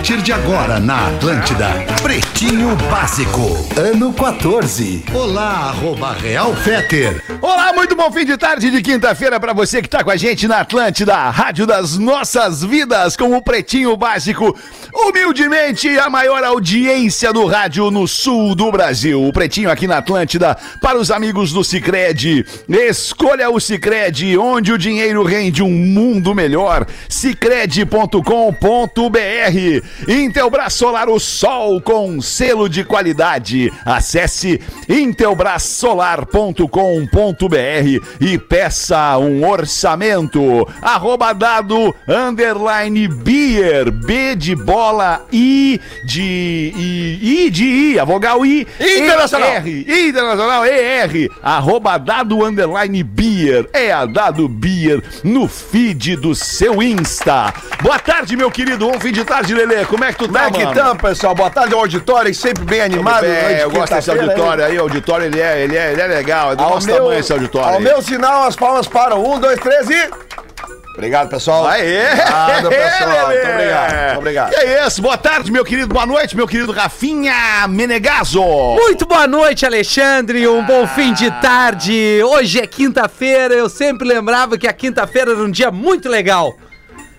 Partir de agora na Atlântida, Pretinho Básico, ano 14. Olá, arroba Real Feter. Olá, muito bom fim de tarde de quinta-feira para você que tá com a gente na Atlântida, rádio das nossas vidas, com o Pretinho Básico. Humildemente, a maior audiência do rádio no sul do Brasil. O Pretinho aqui na Atlântida, para os amigos do Cicred. Escolha o Cicred, onde o dinheiro rende um mundo melhor. Cicred.com.br. Intelbras Solar, o sol com selo de qualidade. Acesse intelbrasolar.com.br e peça um orçamento. Arroba dado underline beer, B de bola, I de I, I de I, a vogal I. Internacional. ER, Internacional, ER. Arroba dado underline beer. É a dado beer no feed do seu Insta. Boa tarde, meu querido. Bom fim de tarde, Lelê. Como é que tu Como tá, é que mano? estamos, pessoal? Boa tarde ao auditório, sempre bem animado. É, noite de eu gosto desse auditório aí. O auditório, ele é, ele é, ele é legal. É do Ao nosso meu, tamanho esse auditório ao aí. meu sinal, as palmas param. Um, dois, três e... Obrigado, pessoal. Aê! Obrigado, pessoal. Lelê! Muito obrigado. Muito obrigado. Que é isso? Boa tarde, meu querido. Boa noite, meu querido Rafinha Menegaso. Muito boa noite, Alexandre. Um bom fim de tarde. Hoje é quinta-feira. Eu sempre lembrava que a quinta-feira era um dia muito legal.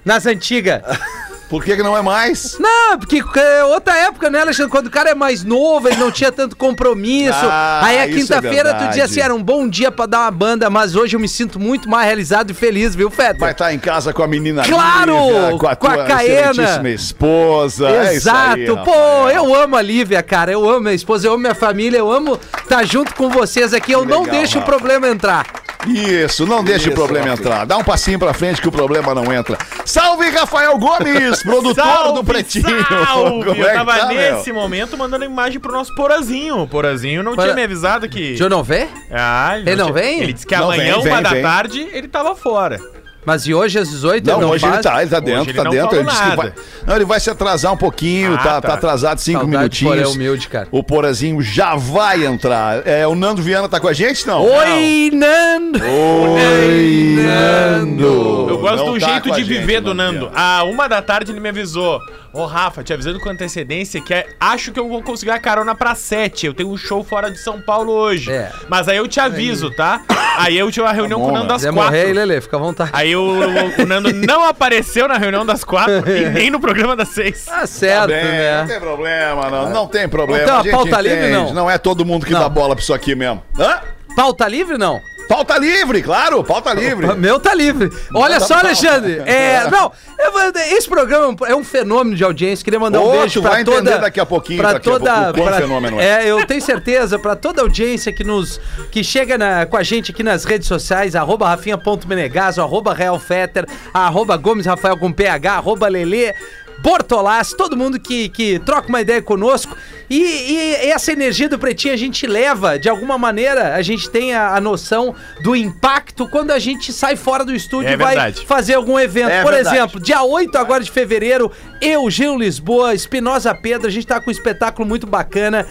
Nas antigas. Por que, que não é mais? Não, porque é outra época, né, Alexandre? Quando o cara é mais novo, ele não tinha tanto compromisso. Ah, Aí a isso é quinta-feira tu verdade. dizia assim: era um bom dia pra dar uma banda, mas hoje eu me sinto muito mais realizado e feliz, viu, Feta? Vai estar em casa com a menina Claro! Lívia, com a, Com a tua Caena. esposa. É isso aí, Exato, pô, Rafael. eu amo a Lívia, cara. Eu amo minha esposa, eu amo minha família, eu amo estar junto com vocês aqui. Eu não Legal, deixo o problema entrar. Isso, não deixe o problema Rafa. entrar. Dá um passinho pra frente que o problema não entra. Salve, Rafael Gomes, produtor do Pretinho. Salve! Como Eu é que tava tá, meu? nesse momento mandando imagem pro nosso Porazinho. O Porazinho não Pora- tinha me avisado que. O senhor não vê? Ah, Ele não tinha- vem? Ele disse que Não amanhã, vem, vem, uma da vem. tarde, ele tava fora. Mas e hoje às 18 Não, ele não hoje ele faz? tá, ele tá dentro, ele tá não dentro. Ele disse que vai. Não, ele vai se atrasar um pouquinho, Ah, tá, tá tá. atrasado cinco Saudade Poré minutinhos. humilde, cara. O Porazinho já vai entrar. É, o Nando Viana tá com a gente, não? Oi, Nando! Oi, Nando! Eu gosto Não do tá jeito a de gente, viver do Nando. Viana. À uma da tarde ele me avisou. Ô, Rafa, te avisando com antecedência que é- acho que eu vou conseguir a carona pra sete. Eu tenho um show fora de São Paulo hoje. É. Mas aí eu te aviso, tá? Aí eu tive uma reunião bom, com o Nando né? das Quiser quatro. morrer aí, Lelê, fica à vontade. Aí o, o- o Nando não apareceu na reunião das quatro e nem no programa das seis. Tá certo, Bem, Não né? tem problema, não. Não tem problema. Não uma a gente pauta livre, entende. não? é todo mundo que Não. dá bola pra isso aqui mesmo. Hã? Pauta livre, não? Pauta livre, claro, pauta livre. Meu tá livre. Olha só. Alexandre. É, não, eu vou- esse programa é um fenômeno de audiência. Queria mandar um beijo vai toda. daqui a pouquinho pra daqui a toda. pouco o pra- fenômeno é. é, eu tenho certeza pra toda a audiência que nos que chega na- com a gente aqui nas redes sociais, arroba rafinha.menegaso, arroba realfetter, arroba Gomes Rafael com PH, arroba Lelê. Bortolas, todo mundo que, que troca uma ideia conosco. E, e essa energia do Pretinho a gente leva, de alguma maneira, a gente tem a, a noção do impacto quando a gente sai fora do estúdio É e vai verdade. fazer algum evento. É Por verdade. exemplo, dia 8 agora de fevereiro, eu, Gil Lisboa, Espinosa Pedro, a gente tá com um espetáculo muito bacana.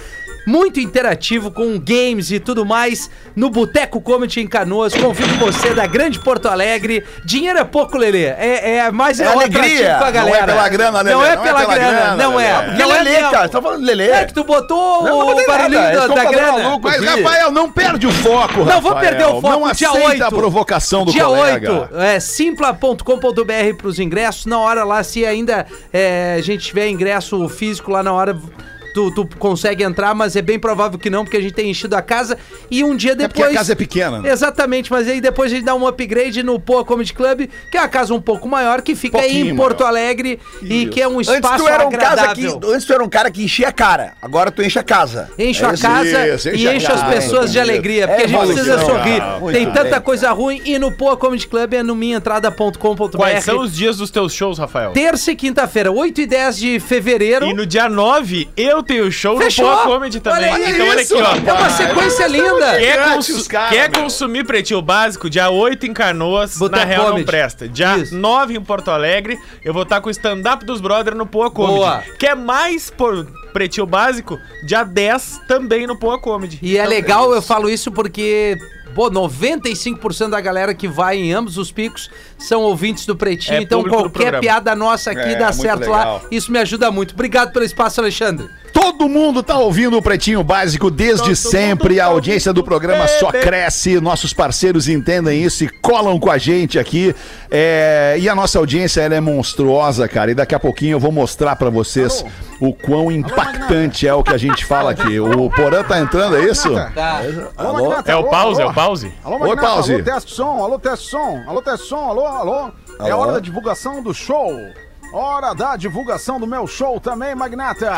Muito interativo com games e tudo mais no Boteco Comedy em Canoas. Convido você da Grande Porto Alegre. Dinheiro é pouco, Lelê. É, é mais É alegria. pra Não é galera. pela grana, Lelê, Não é pela grana, não é. Lelê. Não é Lelê, mesmo. cara. Você tá falando Lelê? É que tu botou Não, não o barulhinho da, da grana. maluco. Mas. Rafael, não perde o foco, Não, Rafael. vou perder o foco. Não dia aceita 8. a provocação do Dia colega. 8, é simpla.com.br pros ingressos. Na hora lá, se ainda é, a gente tiver ingresso físico lá na hora. Tu, tu consegue entrar, mas é bem provável que não, porque a gente tem enchido a casa. E um dia É porque depois. a casa é pequena. né? Exatamente, mas aí depois a gente dá um upgrade no Poa Comedy Club, que é uma casa um pouco maior, que fica aí em Porto maior. Alegre e Isso. que é um espaço Antes tu era um cara que, agradável. antes tu era um cara que enchia a cara. Agora tu enche a casa. Encho É a casa Isso, enche e a encho as casa, pessoas de entendi. alegria, porque É a gente precisa evolução, sorrir. Tem tanta bem. coisa ruim e no Poa Comedy Club é no minhaentrada.com.br. Quais são os dias dos teus shows, Rafael? Terça e quinta-feira, 8 e 10 de fevereiro. E no dia 9, eu eu tenho show Fechou. no Poa Comedy também. Olha então olha isso, aqui, ó. É uma sequência linda. Quer, consu- os caras, quer consumir pretinho básico? Dia 8 em Canoas, Boteco na real Comedy. não presta. Dia Isso. 9 em Porto Alegre, eu vou estar com o stand-up dos brothers no Poa Comedy. Boa. Quer mais por pretinho básico? Dia 10 também no Poa Comedy. E é Então, legal, eu falo isso porque, pô, 95% da galera que vai em ambos os picos são ouvintes do Pretinho. É então qualquer piada nossa aqui É, dá certo lá. legal. Isso me ajuda muito. Obrigado pelo espaço, Alexandre. Todo mundo tá ouvindo o Pretinho Básico desde sempre. A audiência do programa só cresce. Nossos parceiros entendem isso e colam com a gente aqui. É, E a nossa audiência ela é monstruosa, cara. E daqui a pouquinho eu vou mostrar pra vocês o quão impactante é o que a gente fala aqui. O Porã tá entrando, é isso? Tá. Alô, É o alô, pause, é alô. o pause. Alô, Oi, Magnata, pause. alô, teste som, alô, teste som, alô, teste som, alô, alô. É a hora da divulgação do show. Hora da divulgação do meu show também, Magnata.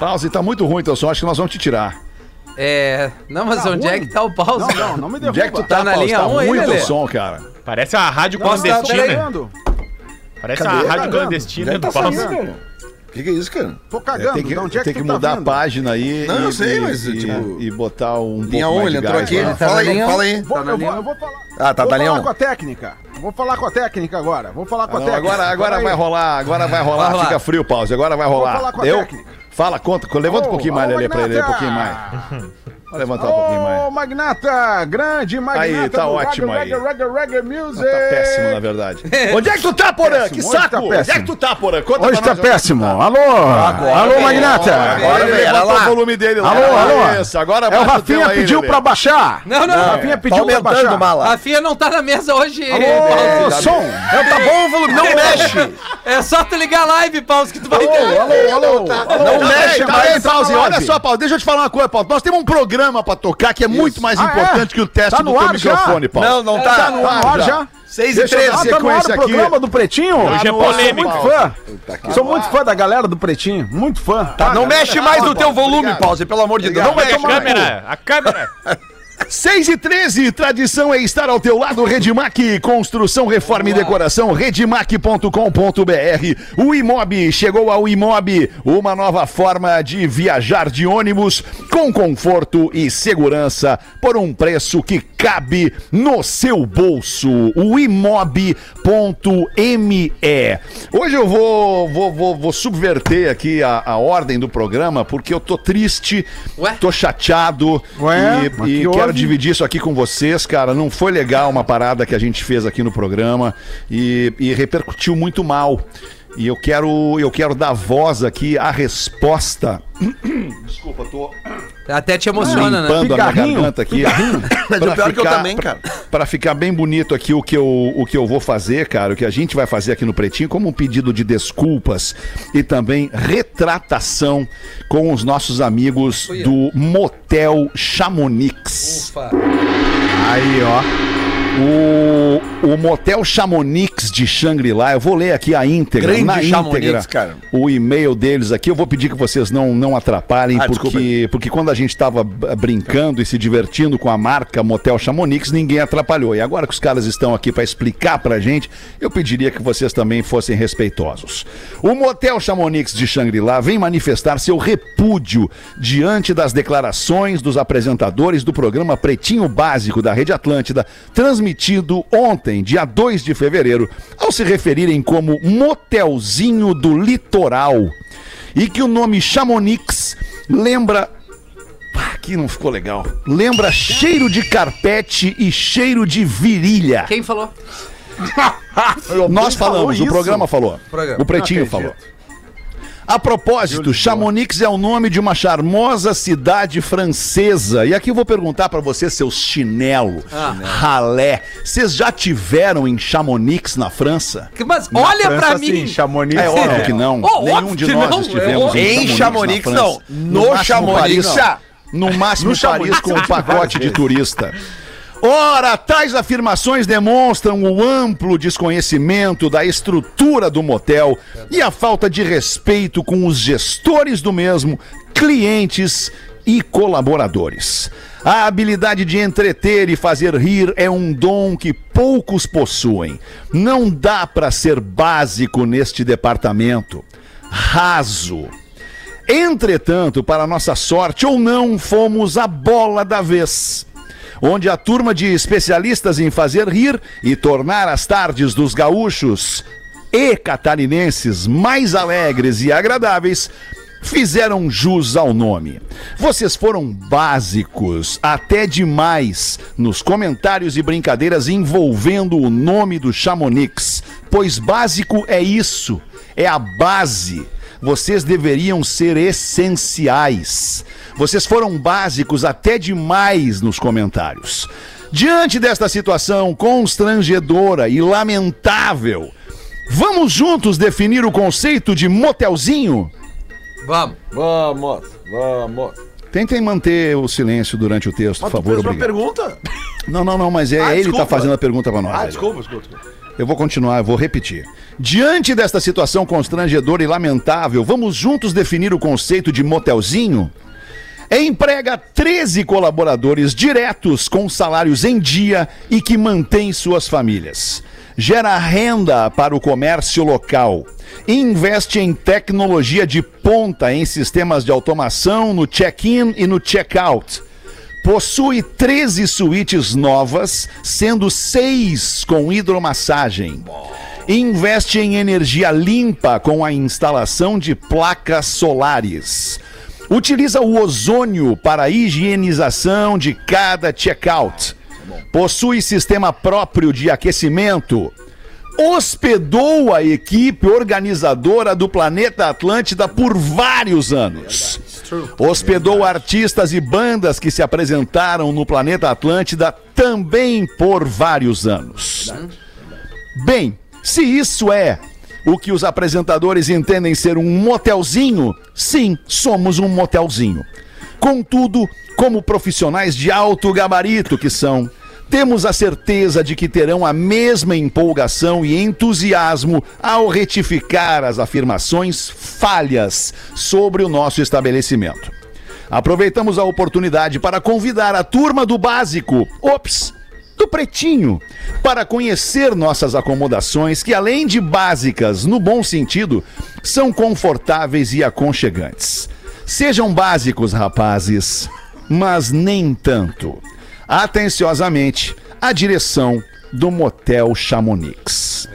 Pause, tá muito ruim teu som. Acho que nós vamos te tirar. É. Não, mas Tá onde é ruim? que tá o pause? Não, não, não me derruba. Onde é que tu tá, Tá na Pause? linha Tá um aí, ruim teu Lelê? som, cara. Parece uma rádio Não, tá clandestina. cagando. Parece Cadê? uma Tá rádio clandestina Já do tá pause. cagando. O que, que é isso, cara? Tô cagando, tem que, de onde é que tem que tu tá mudar a vindo? página aí. Não, e, eu sei, e- mas, e, tipo, e botar um Linha pouco 1, mais ele de entrou aqui. lá. Tá Fala aí, fala aí. Vou, Tá eu, vou, linha? eu vou falar. Ah, tá, vou tá falar um. com a técnica. Vou falar com a técnica agora. Vou falar com a Não, técnica. agora agora vai rolar, agora vai rolar. Vai. Fica frio, pause. Agora vai rolar. falar com a Eu? técnica. Fala, conta. Levanta um pouquinho mais, Lelê, pra ele. Um pouquinho mais. Levantar um pouquinho mais. Ô, Magnata, grande Magnata. Aí, tá ótimo reggae, aí. Reggae, reggae, reggae music. Tá péssimo, na verdade. Onde é que tu tá, Porã? Que saco! tá Onde é que tu tá, Porã? Conta Hoje pra tá nós é péssimo. tá. Alô, alô, Magnata. Agora ele levantou lá. o volume dele lá. Alô, alô. Isso, agora É o Rafinha aí, pediu Lelê. pra baixar. Não, não. Rafinha Tá pediu pra baixar. mala. Rafinha não tá na mesa hoje. Alô, Pause. som. Não, tá bom o volume, não mexe. É só tu ligar a live, Pause, que tu vai Alô, entender. alô, alô. Não Tá mexe tá mais Pause. Olha só, Paulo, deixa eu te falar uma coisa, Paulo. Nós temos um programa pra tocar que é muito mais Ah, importante é? que o teste Tá do teu microfone, Paulo. Não, não tá. Tá no ar Tá no ar já. já? 6 e Deixa eu 13. dar Ah, tá no ar aqui. programa do Pretinho? Hoje é polêmico. Muito Paulo. fã. Sou muito fã da galera do Pretinho. Muito fã. Tá, não mexe mais no teu volume, pause, pelo amor de Deus. Não vai A câmera, a câmera. 6 e 13, tradição é estar ao teu lado, Redmac, construção, reforma e decoração, redmac.com.br. O Imob, chegou ao Imob, uma nova forma de viajar de ônibus com conforto e segurança por um preço que cabe no seu bolso. O imob.me. Hoje eu vou, vou, vou, vou subverter aqui a, a ordem do programa porque eu tô triste, Ué? tô chateado Ué? e, e que quero dividir isso aqui com vocês, cara. Não foi legal uma parada que a gente fez aqui no programa e, e repercutiu muito mal. E eu quero, eu quero dar voz aqui à resposta. Desculpa, tô Até te emociona, né? limpando a minha garganta aqui. Mas o pior é que eu também, pra- cara. Pra ficar bem bonito aqui o que, eu, o que eu vou fazer, cara, o que a gente vai fazer aqui no Pretinho, como um pedido de desculpas e também retratação com os nossos amigos do Motel Chamonix. Ufa. Aí, ó. O, o Motel Chamonix de Shangri-La, eu vou ler aqui a íntegra, Grande na íntegra, cara. o e-mail deles aqui. Eu vou pedir que vocês não, não atrapalhem, Ah, desculpa. porque, porque quando a gente estava brincando e se divertindo com a marca Motel Chamonix, ninguém atrapalhou. E agora que os caras estão aqui para explicar pra gente, eu pediria que vocês também fossem respeitosos. O Motel Chamonix de Shangri-La vem manifestar seu repúdio diante das declarações dos apresentadores do programa Pretinho Básico da Rede Atlântida, transmitido ontem, dia 2 de fevereiro, ao se referirem como Motelzinho do Litoral. E que o nome Chamonix lembra Ah, Aqui não ficou legal. Lembra cheiro de carpete e cheiro de virilha. Quem falou? Nós falamos, falou o programa falou. Programa. O Pretinho falou. A propósito, Chamonix é o nome de uma charmosa cidade francesa. E aqui eu vou perguntar pra você, seus chinelo, Ah. ralé, vocês já tiveram em Chamonix na França? Mas olha pra França, mim. sim, Chamonix. É óbvio que não. Oh, Nenhum de nós não. estivemos É em Em Chamonix, Chamonix, na França. não. No máximo, Chamonix, Paris, já. No máximo No Paris Chamonix, com um pacote de turista. Ora, tais afirmações demonstram o amplo desconhecimento da estrutura do motel e a falta de respeito com os gestores do mesmo, clientes e colaboradores. A habilidade de entreter e fazer rir é um dom que poucos possuem. Não dá para ser básico neste departamento. Raso. Entretanto, para nossa sorte ou não, fomos a bola da vez. Onde a turma de especialistas em fazer rir e tornar as tardes dos gaúchos e catarinenses mais alegres e agradáveis fizeram jus ao nome. Vocês foram básicos, até demais, nos comentários e brincadeiras envolvendo o nome do Chamonix, pois básico é isso, é a base. Vocês deveriam ser essenciais. Vocês foram básicos até demais nos comentários. Diante desta situação constrangedora e lamentável, vamos juntos definir o conceito de motelzinho? Vamos. Vamos, vamos. Tentem manter o silêncio durante o texto, por favor, Fez uma obrigado. pergunta? Não, não, não, mas é Ah, ele que tá fazendo a pergunta pra nós. Ah, desculpa. desculpa. Eu vou continuar, eu vou repetir. Diante desta situação constrangedora e lamentável, vamos juntos definir o conceito de motelzinho? Emprega 13 colaboradores diretos com salários em dia e que mantém suas famílias. Gera renda para o comércio local. Investe em tecnologia de ponta em sistemas de automação no check-in e no check-out. Possui 13 suítes novas, sendo seis com hidromassagem. Investe em energia limpa com a instalação de placas solares. Utiliza o ozônio para a higienização de cada check-out. Possui sistema próprio de aquecimento. Hospedou a equipe organizadora do Planeta Atlântida por vários anos. Hospedou artistas e bandas que se apresentaram no Planeta Atlântida também por vários anos. Bem, se isso é o que os apresentadores entendem ser um motelzinho, sim, somos um motelzinho. Contudo, como profissionais de alto gabarito que são, temos a certeza de que terão a mesma empolgação e entusiasmo ao retificar as afirmações falhas sobre o nosso estabelecimento. Aproveitamos a oportunidade para convidar a turma do básico, ops, do Pretinho, para conhecer nossas acomodações que, além de básicas no bom sentido, são confortáveis e aconchegantes. Sejam básicos, rapazes, mas nem tanto. Atenciosamente, a direção do Motel Chamonix.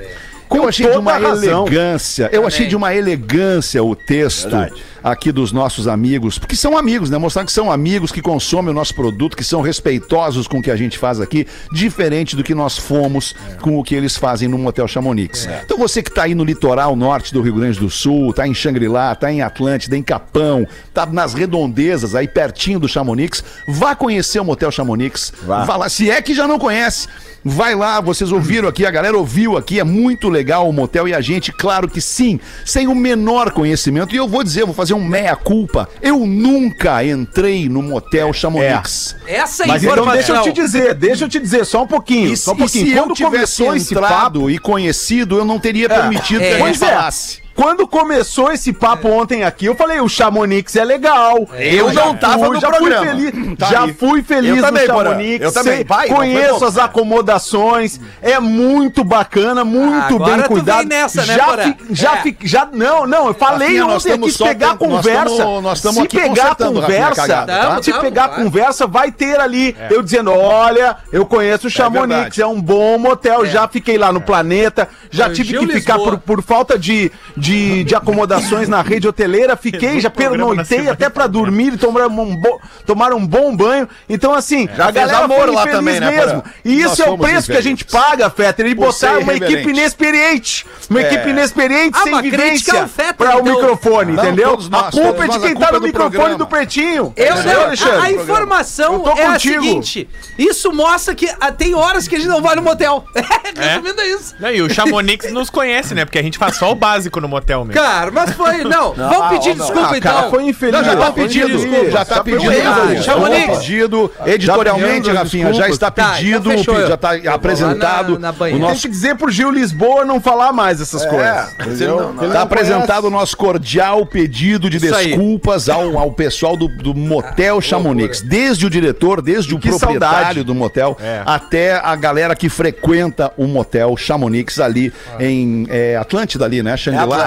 Eu achei de uma razão. elegância, eu achei de uma elegância o texto aqui dos nossos amigos, porque são amigos, né? Mostrar que são amigos que consomem o nosso produto, que são respeitosos com o que a gente faz aqui, diferente do que nós fomos com o que eles fazem no Motel Chamonix. Então você que tá aí no litoral norte do Rio Grande do Sul, tá em Xangri-Lá, tá em Atlântida, em Capão, tá nas redondezas aí pertinho do Chamonix, vá conhecer o Motel Chamonix. Vá lá, se é que já não conhece. Vai lá, vocês ouviram aqui, a galera ouviu aqui, é muito legal o motel e a gente, claro que sim, sem o menor conhecimento. E eu vou dizer, vou fazer um meia-culpa. Eu nunca entrei no motel Chamonix. Essa Mas então deixa eu te dizer, deixa eu te dizer, só um pouquinho. E, só um e pouquinho. se eu Quando tivesse começou esse entrado papo. e conhecido, eu não teria permitido É. que a gente é. falasse. Quando começou esse papo ontem aqui, eu falei, o Chamonix é legal. Eu já não tava fui, no já programa. Fui feliz, Tá já aí. fui feliz Eu também, no. Chamonix. Eu também. Vai, conheço bom. as acomodações. É muito bacana, muito Agora bem cuidado. nessa, né, já, fi- já, É. fi- já, não, não, eu falei Rafinha, nós ontem aqui, se pegar nós conversa, tamo- nós tamo se aqui pegar a conversa, cagada, tá? se pegar claro. conversa, vai ter ali, eu dizendo, olha, eu conheço o Chamonix, verdade. é, um bom motel, já fiquei lá no Planeta, já É, tive que ficar por falta de, de, de acomodações na rede hoteleira, fiquei, já pernoitei até pra dormir, tomar um, bo, tomar um bom banho. Então, assim, Já a galera amor foi lá também, né, mesmo. Porã? E Nós isso é o preço que a gente paga, Fetter, e botar uma irreverente. equipe inexperiente. Uma equipe inexperiente, Ah, sem uma vivência para o então. microfone, Não, entendeu? nós, a culpa é de quem tá é no do microfone programa. do Pretinho. Eu, Entendeu, não, a, Alexandre? a informação é a contigo. seguinte: isso mostra que ah, tem horas que a gente não vai no motel. Resumindo é isso. E o Chamonix nos conhece, né? Porque a gente faz só o básico no motel mesmo. Cara, mas foi. Não, vamos pedir desculpa Ah, então. cara, foi infeliz. Não, já tá pedido, infeliz. já tá foi erro. já tá pedido editorialmente, pedindo Rafinha, já está Tá, pedido, então já está Eu vou lá apresentado o banheira. Tem nosso que dizer pro Gil Lisboa não falar mais essas coisas. Ele Está não apresentado o nosso cordial pedido de desculpas ao, ao pessoal do, do Motel Chamonix. Desde o diretor, desde o Que proprietário saudade. do motel, até a galera que frequenta o Motel Chamonix ali em é, Atlântida, ali, né?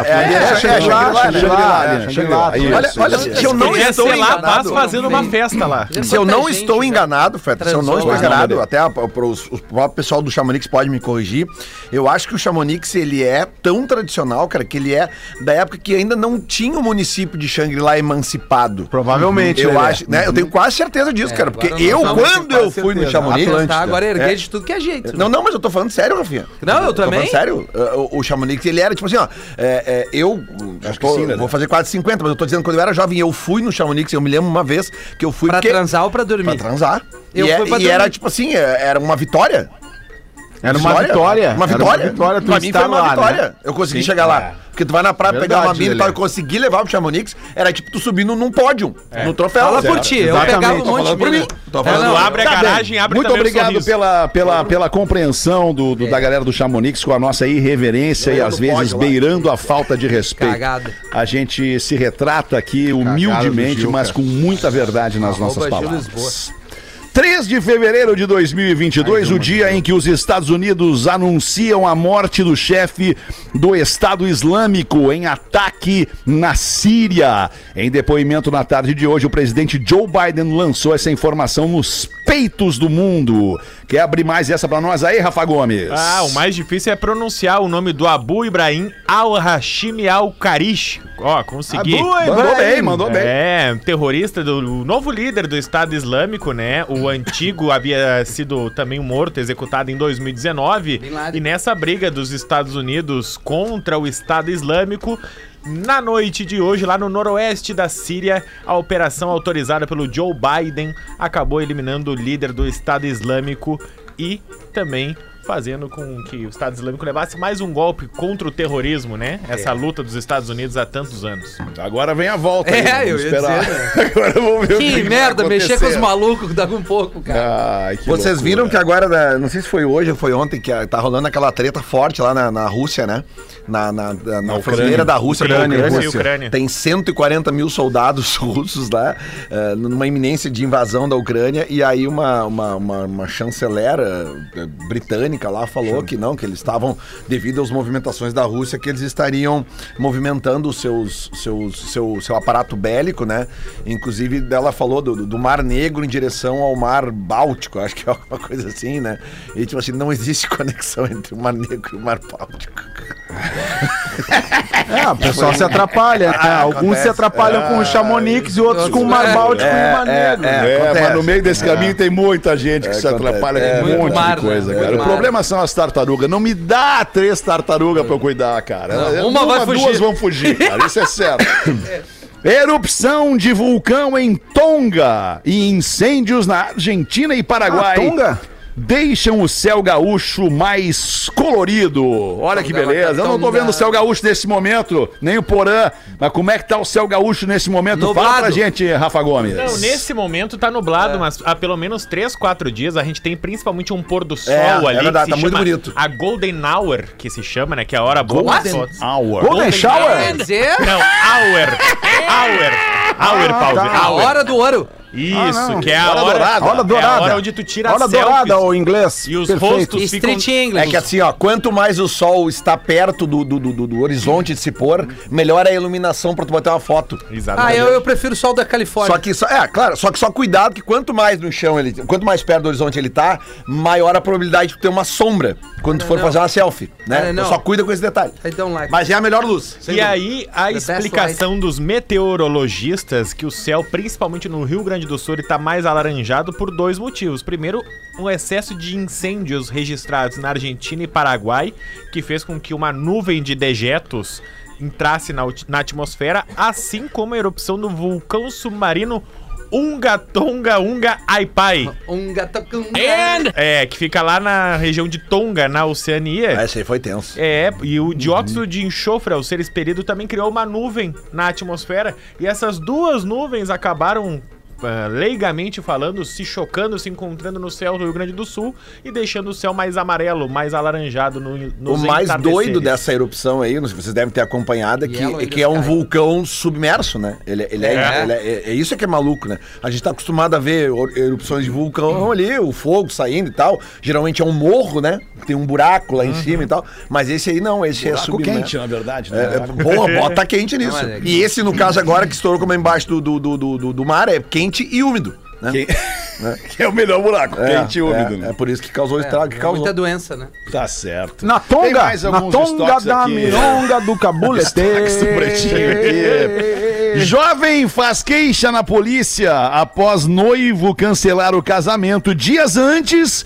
Shangri-La. É, é, É, é, Shangri-La, Shangri-La, né? Shangri-La, É, né? Shangri-La. Olha, se eu não estou lá enganado... paz fazendo uma festa lá. Se eu não estou enganado, Feta, se eu não estou enganado, até a- pros- os- o próprio pessoal do Chamonix pode me corrigir, eu acho que o Chamonix, ele é tão tradicional, cara, que ele é da época que ainda não tinha o município de Xangri-Lá emancipado. Provavelmente, Eu Lelê. acho, né? Eu tenho quase certeza disso, cara, porque eu, quando eu fui no. Chamonix... Tá, agora erguei É. de tudo que é jeito. Não, não, mas eu tô falando sério, Rafinha. Não, eu Tô também. falando sério. O, o Chamonix, ele era tipo assim, ó. É, é, eu Acho tô- que sim, né? vou fazer quase 50, mas eu tô dizendo quando eu era jovem, eu fui no Chamonix, eu me lembro uma vez que eu fui Pra porque- transar ou pra dormir? Pra transar. Eu e é- fui pra e era tipo assim, é- era uma vitória. Era uma vitória. Uma vitória. uma vitória tu pra mim foi uma lá, vitória. né? Eu consegui chegar lá. Porque tu vai na praia pegar Verdade, uma mina e tal, e conseguir levar pro Chamonix, era tipo tu subindo num pódio, no troféu. Fala por ti, eu pegava um monte de mina. mim. Tô É, falando não, Quando abre a Tá bem. garagem, abre Muito obrigado pela, pela, pela compreensão do, do- da galera do Chamonix com a nossa irreverência e às vezes lá. beirando a falta de respeito. Cagada. A gente se retrata aqui humildemente, Gil, mas com muita verdade nas nossas palavras. Lisboa. 3 de fevereiro de 2022, o dia em que os Estados Unidos anunciam a morte do chefe do Estado Islâmico em ataque na Síria. Em depoimento na tarde de hoje, o presidente Joe Biden lançou essa informação nos peitos do mundo. Quer abrir mais essa pra nós aí, Rafa Gomes? Ah, o mais difícil é pronunciar o nome do Abu Ibrahim al-Hashimi al-Karish. Ó, consegui. Mandou bem, mandou bem. É, terrorista do o novo líder do Estado Islâmico, né? O antigo havia sido também morto, executado em 2019. Bin Laden. E nessa briga dos Estados Unidos contra o Estado Islâmico, na noite de hoje, lá no noroeste da Síria, a operação autorizada pelo Joe Biden acabou eliminando o líder do Estado Islâmico e também fazendo com que o Estado Islâmico levasse mais um golpe contra o terrorismo, né? Essa luta dos Estados Unidos há tantos anos. Agora vem a volta. É, aí, eu esperar. dizer, Agora vamos ver o Que vai merda, mexer com os malucos dá um pouco, cara. Ai, que Vocês loucura. viram que agora, né, não sei se foi hoje ou foi ontem, que tá rolando aquela treta forte lá na, na Rússia, né? Na, na, na, na fronteira da Rússia com a Ucrânia, Ucrânia. Rússia e Ucrânia. Tem 140 mil soldados russos lá, eh, numa iminência de invasão da Ucrânia, e aí uma, uma, uma, uma chancelera eh, britânica lá falou que não, que eles estavam, devido às movimentações da Rússia, que eles estariam movimentando os seus, seus, seu, seu aparato bélico, né? Inclusive, ela falou do, do Mar Negro em direção ao Mar Báltico, acho que é alguma coisa assim, né? E tipo assim, não existe conexão entre o Mar Negro e o Mar Báltico. É, o pessoal se atrapalha. né? Ah, Alguns acontece. se atrapalham com o Chamonix e outros com o Mar Báltico e o Mar Negro. É, acontece. mas no meio desse caminho tem muita gente que se atrapalha É, com um monte mar, de coisa, né? cara. O mar. problema são as tartarugas. Não me dá três tartarugas pra eu cuidar, cara. Não, uma vai fugir. duas vão fugir, cara. Isso é certo. Erupção de vulcão em Tonga e incêndios na Argentina e Paraguai. Ah, Tonga? Deixam o céu gaúcho mais colorido. Olha que Tonga, beleza. Eu não tô Tonga. vendo o céu gaúcho nesse momento, nem o Porã. Mas como é que tá o céu gaúcho nesse momento? Fala Nublado. pra gente, Rafa Gomes. Não, nesse momento tá nublado, mas há pelo menos 3, 4 dias a gente tem principalmente um pôr do sol É, é ali. verdade, que tá muito bonito. A Golden Hour, que se chama, né? Que é a hora boa Golden. Hour. Golden Shower? Quer dizer, Não, Hour. Hour. Hour, pause. a Hour. hora do ouro. Isso, que é a Hora hora, dourada. Hora É a dourada. hora onde tu tira Hora selfies. dourada, o inglês. E os Perfeito. rostos ficam... Street English. É que assim, ó, quanto mais o sol está perto do, do, do, do horizonte de se pôr, melhor é a iluminação pra tu bater uma foto. Ah, Exatamente. eu, eu prefiro o sol da Califórnia. Só que, só, é, claro, só que só cuidado que quanto mais no chão ele, quanto mais perto do horizonte ele tá, maior a probabilidade de tu ter uma sombra quando tu for não. fazer uma selfie, né? Ah, não. Então só cuida com esse detalhe. Like. Mas é a melhor luz. E dúvida. aí, a best explicação dos meteorologistas que o céu, principalmente no Rio Grande do Sul, está mais alaranjado por dois motivos. Primeiro, um excesso de incêndios registrados na Argentina e Paraguai, que fez com que uma nuvem de dejetos entrasse na, na atmosfera, assim como a erupção do vulcão submarino Unga Tonga Unga Aipai. Gato com... É, que fica lá na região de Tonga, na Oceania. Ah, esse aí foi tenso. É, e o dióxido de enxofre, ao ser expelido, também criou uma nuvem na atmosfera. E essas duas nuvens acabaram ah, leigamente falando, se chocando, se encontrando no céu do Rio Grande do Sul e deixando o céu mais amarelo, mais alaranjado no, O nos mais entardeceres. doido dessa erupção aí, não sei se vocês devem ter acompanhado, é que, Yellow é, que é um vulcão submerso, né? Ele, ele é, É. ele é, é- é isso que é maluco, né? A gente tá acostumado a ver erupções de vulcão ali, o fogo saindo e tal. Geralmente é um morro, né? Tem um buraco lá em cima e tal. Mas esse aí não, esse é Buraco submerso. quente, na verdade, É, né? é, boa, bota quente nisso. Não, é que- E esse, no caso agora, que estourou como é embaixo do, do, do, do, do- do mar, é quente e úmido. Né? Que... que é o melhor buraco, É, quente e úmido. é, né? é por isso que causou o É, estrago que é causou. muita doença, né? Tá certo. Na tonga, na tonga da aqui. mironga do cabulete. Destaques do Pretinho aqui. Jovem faz queixa na polícia após noivo cancelar o casamento dias antes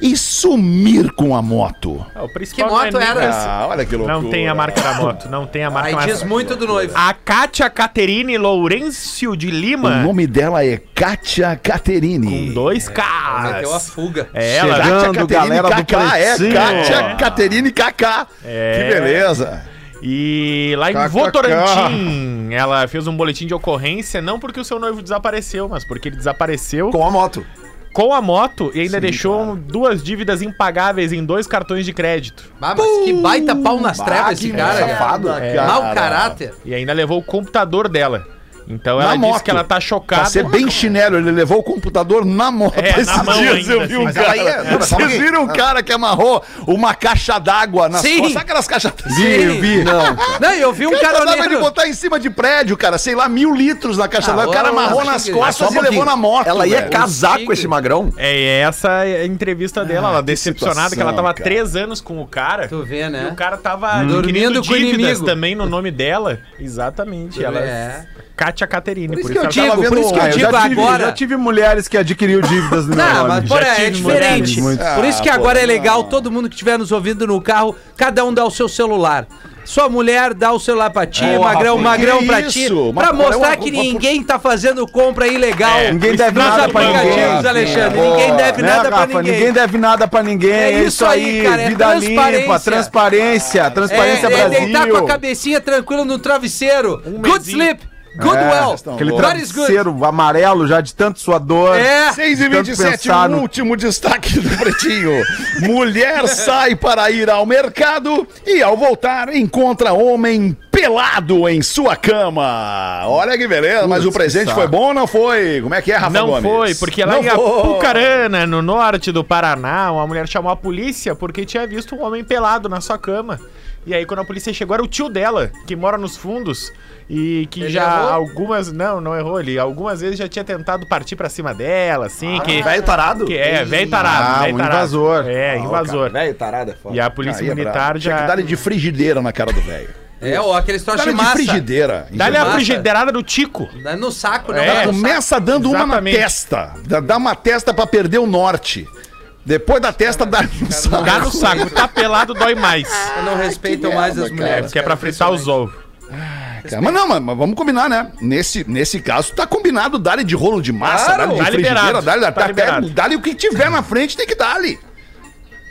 e sumir com a moto. Ah, o principal Que não é moto nem- era essa? Ah, olha que loucura. Não tem a marca da moto, não tem a marca Aí diz muito do noivo. A Kátia Caterine Lourenço de O Lima, nome dela é Kátia Caterini. com dois Meteu a Ks. fuga. É ela, Kátia Chegando, Caterine galera do Kaká, é. Kátia Caterine Kaká. É. Que beleza. E lá em. Votorantim, ela fez um boletim de ocorrência, não porque o seu noivo desapareceu, mas porque ele desapareceu Com a moto. com a moto e ainda deixou duas dívidas impagáveis em dois cartões de crédito. Ah, mas que baita pau nas trevas esse que cara. safado, cara. cara. Mau caráter. E ainda levou o computador dela. Então Na ela disse moto. que ela tá chocada. Pra ser bem chinelo, ele levou o computador na moto É, esses na dias. ainda, eu vi assim. um cara. ia- calma Vocês viram um cara que amarrou uma caixa d'água nas Sim. costas? Sabe aquelas caixas Sim. vi. Não. Não, eu vi um cara dava de caroneiro. botar em cima de prédio, cara, sei lá, mil litros na caixa Ah, d'água. O cara amarrou nas costas Só um e levou na moto. Ela ia velho. casar com esse magrão. É essa a entrevista dela, ela decepcionada que ela tava há situação, três anos com o cara. Tu vê, E né? o cara tava Dormindo com o dívidas inimigo. também no nome dela. Exatamente. Ela É. Kátia Caterine. Por isso por que eu isso ela digo, por isso que eu Ah, eu digo já tive, agora. já tive mulheres que adquiriu dívidas no meu Não, mas porra, é diferente. mulheres. Por isso que Ah, agora é legal todo mundo que estiver nos ouvindo no carro, cada um dá o seu celular. Sua mulher dá o celular pra ti, Porra, magrão, que magrão pra isso? ti. Mas, Pra mostrar é uma- que uma- ninguém tá fazendo compra ilegal. É, Ninguém deve nos nada pra ninguém. Alexandre. Boa. Ninguém deve Né, nada pra ninguém. Ninguém deve nada pra ninguém. É É, isso isso aí, cara, é vida transparência. limpa, transparência, transparência é, é deitar com a Brasil. cabecinha tranquila no travesseiro. Um good mesinho. sleep. Good É. Aquele travesseiro amarelo já de tanto suador. É. 6 e Tanto 27, pensar o no- último destaque do Pretinho. Mulher sai para ir ao mercado e, ao voltar, encontra homem pelado em sua cama. Olha que beleza, mas o presente foi bom ou não foi? Como é que é, Rafa Não Gomes? foi, porque lá Não em. Apucarana, no norte do Paraná, uma mulher chamou a polícia porque tinha visto um homem pelado na sua cama. E aí, quando a polícia chegou, era o tio dela, que mora nos fundos. E que Ele já errou? algumas. Não, não errou. Ele algumas vezes já tinha tentado partir pra cima dela, assim. que, Velho tarado? que é, velho tarado. Ah, velho um tarado. invasor. É, invasor. Velho tarado é foda. E a polícia Aí é militar brabo. Tinha que já. dar de frigideira na cara do velho. É, ou aqueles troços Dá de de massa. frigideira. Dá-lhe a frigideirada do Tico. Dá no saco, não. É. Começa dando uma na Exatamente. testa. Dá- Dá uma testa pra perder o norte. Depois da testa dá no saco. Dá no saco. Tá pelado, dói mais. Não respeitam mais as cara. É, mulheres. porque é pra fritar os ovos. Cara, Mas não, mas, mas vamos combinar, né? Nesse, nesse caso, tá combinado dar de rolo de massa, Claro. dar de Tá frigideira, liberado, dar-lhe tá até liberado. dar o que tiver na frente, tem que dar-lhe.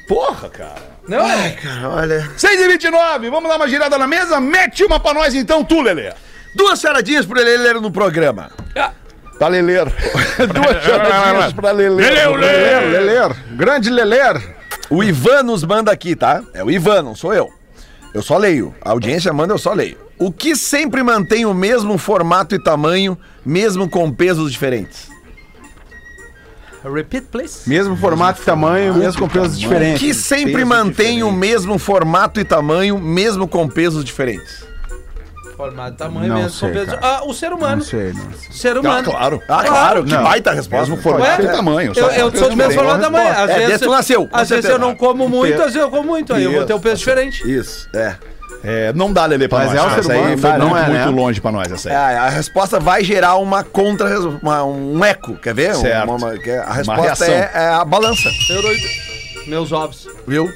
Porra, cara. Não, é. Olha. 6 e 29 vamos dar uma girada na mesa? Mete uma pra nós então, tu, Lelê. Duas charadinhas pro Lelê no programa. Pra Leleiro. Duas charadinhas pra Leleiro. Leler, Leler, grande Leler. O Ivan nos manda aqui, tá? É o Ivan, não sou eu. Eu só leio. A audiência manda, eu só leio. O que sempre mantém o mesmo formato e tamanho, mesmo com pesos diferentes? Repeat, please. Mesmo formato e tamanho, mesmo com pesos O diferentes. que sempre peso mantém o diferente. mesmo formato e tamanho, mesmo com pesos diferentes? Formato, tamanho Não mesmo. sei, com peso. cara. Ah, o ser humano. Não sei, não sei. Ser Ah, humano. claro. Ah, claro, que Não. baita resposta. Mesmo formato Ué? tamanho. Eu, eu sou do mesmo formato da manhã. Às É, vezes, tu nasceu, Às vezes eu não como muito, às vezes eu como muito. Aí eu vou ter um peso diferente. Isso, é. É, não dá, Lelê, pra Mas nós. é o ser essa aí humano, foi muito, não é, muito né? longe pra nós, essa É, aí. a resposta vai gerar uma contra, uma- um eco, quer ver? Certo. Uma- uma- que a resposta reação. é, é a balança, Meus ovos. viu?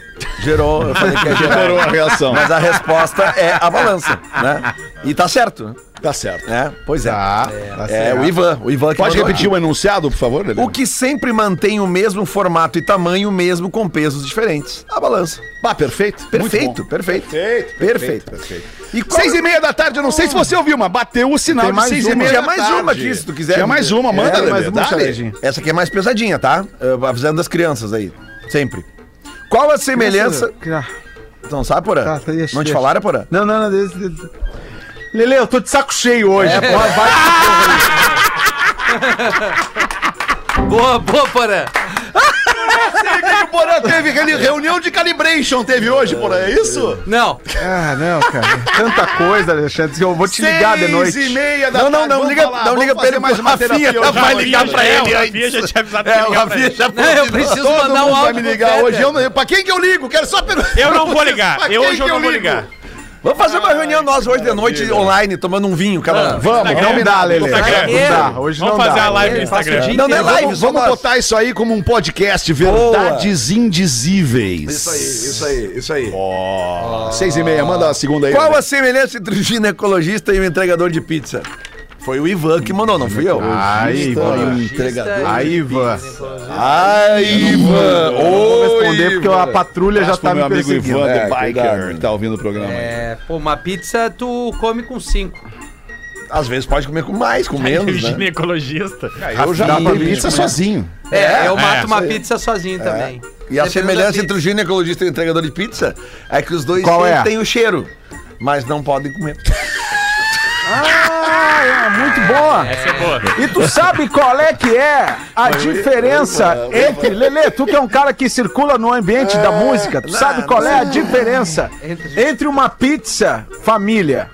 Gerou, eu falei que ia gerar. Gerou a reação. Mas a resposta é a balança, né? E tá certo. Tá certo. É, pois é. Tá. É, o Ivan. O Ivan que Pode repetir aqui. o enunciado, por favor, Lelê? O que sempre mantém o mesmo formato e tamanho, mesmo com pesos diferentes? A balança. Ah, perfeito. Perfeito, perfeito. Perfeito, Perfeito. perfeito. E qual- Seis e meia da tarde, eu não sei se você ouviu, mas bateu o sinal Tem de mais seis e uma. meia Tinha da mais tarde. uma aqui, se tu quiser. Tinha mais uma, manda, É, Lelê, mais uma. Essa aqui é mais pesadinha, tá? Eu, avisando as crianças aí. Sempre. Qual a semelhança. Ah, Não sabe, Porã? Tá, tá, deixa, não te deixa. falaram, Porã? Não, não, não. Deixa, deixa. Lele, eu tô de saco cheio hoje. É, Vai, vai. Boa, boa, Porã. O Porã teve reuni- reunião de calibration, teve hoje, Porã, é isso? Não. Ah, não, cara. Tanta coisa, Alexandre. que Eu vou te ligar de noite. Seis e meia da Não, não, tarde, não, liga- falar, não liga pra ele, mais uma Rafinha terapia já hoje, vai ligar pra ele. O Rafinha já tinha avisado É, pra o pra Rafinha ele. já Não, eu preciso Todo mandar um mundo vai áudio me ligar hoje. Pra quem que eu ligo? Quero só perguntar. Eu não vou ligar. Eu hoje eu não vou ligar. Vamos fazer uma reunião nós hoje de noite online, tomando um vinho, cada um. Vamos, não me dá, Lelê. Instagram. Não dá, hoje Vamos não fazer dá. a live no Instagram. Não, não é live, Vamos, vamos botar isso aí como um podcast, Verdades Indizíveis. Isso aí, isso aí, isso aí. Seis e meia, manda a segunda aí. Qual a semelhança entre o ginecologista e o entregador de pizza? Foi o Ivan que mandou, não fui eu. Aí, Então, Ivan. entregador. Aí, Ivan. Ai, Ivan. Eu vou responder porque a patrulha já tá meu me amigo perseguindo. Ivan, É, The Biker, que tá ouvindo o programa aí. É, pô, uma pizza tu come com cinco. Às vezes pode comer com mais, com menos, né? ginecologista. Eu já Dá pra comi mim, pizza sozinho. É, eu é, mato uma pizza sozinho também. E a semelhança entre o ginecologista e o entregador de pizza é que os dois é? têm o cheiro, mas não podem comer. Ah, é muito boa. Essa é boa. E tu sabe qual é que é a diferença entre. Lele, tu que é um cara que circula no ambiente da música, tu sabe qual é a diferença entre uma pizza família?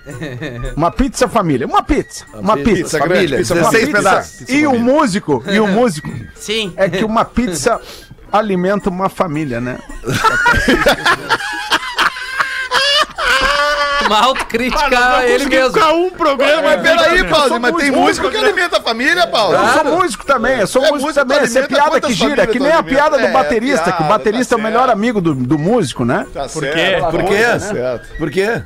Uma pizza família. Uma pizza. Uma pizza. família, pizza Uma 16 pizza pedaços. E um músico, e um músico, Sim. é que uma pizza alimenta uma família, né? Uma autocrítica a ele mesmo. Ficar um programa, Mas peraí, Paulo, mas tem músico, que alimenta a família, Paulo. Eu sou músico também, eu sou É, músico também. Essa é piada que gira, famílias que nem a piada do É, baterista, que o baterista tá é o melhor amigo do, do músico, né? Tá Por certo, quê? tá Por quê? tá certo. Por quê?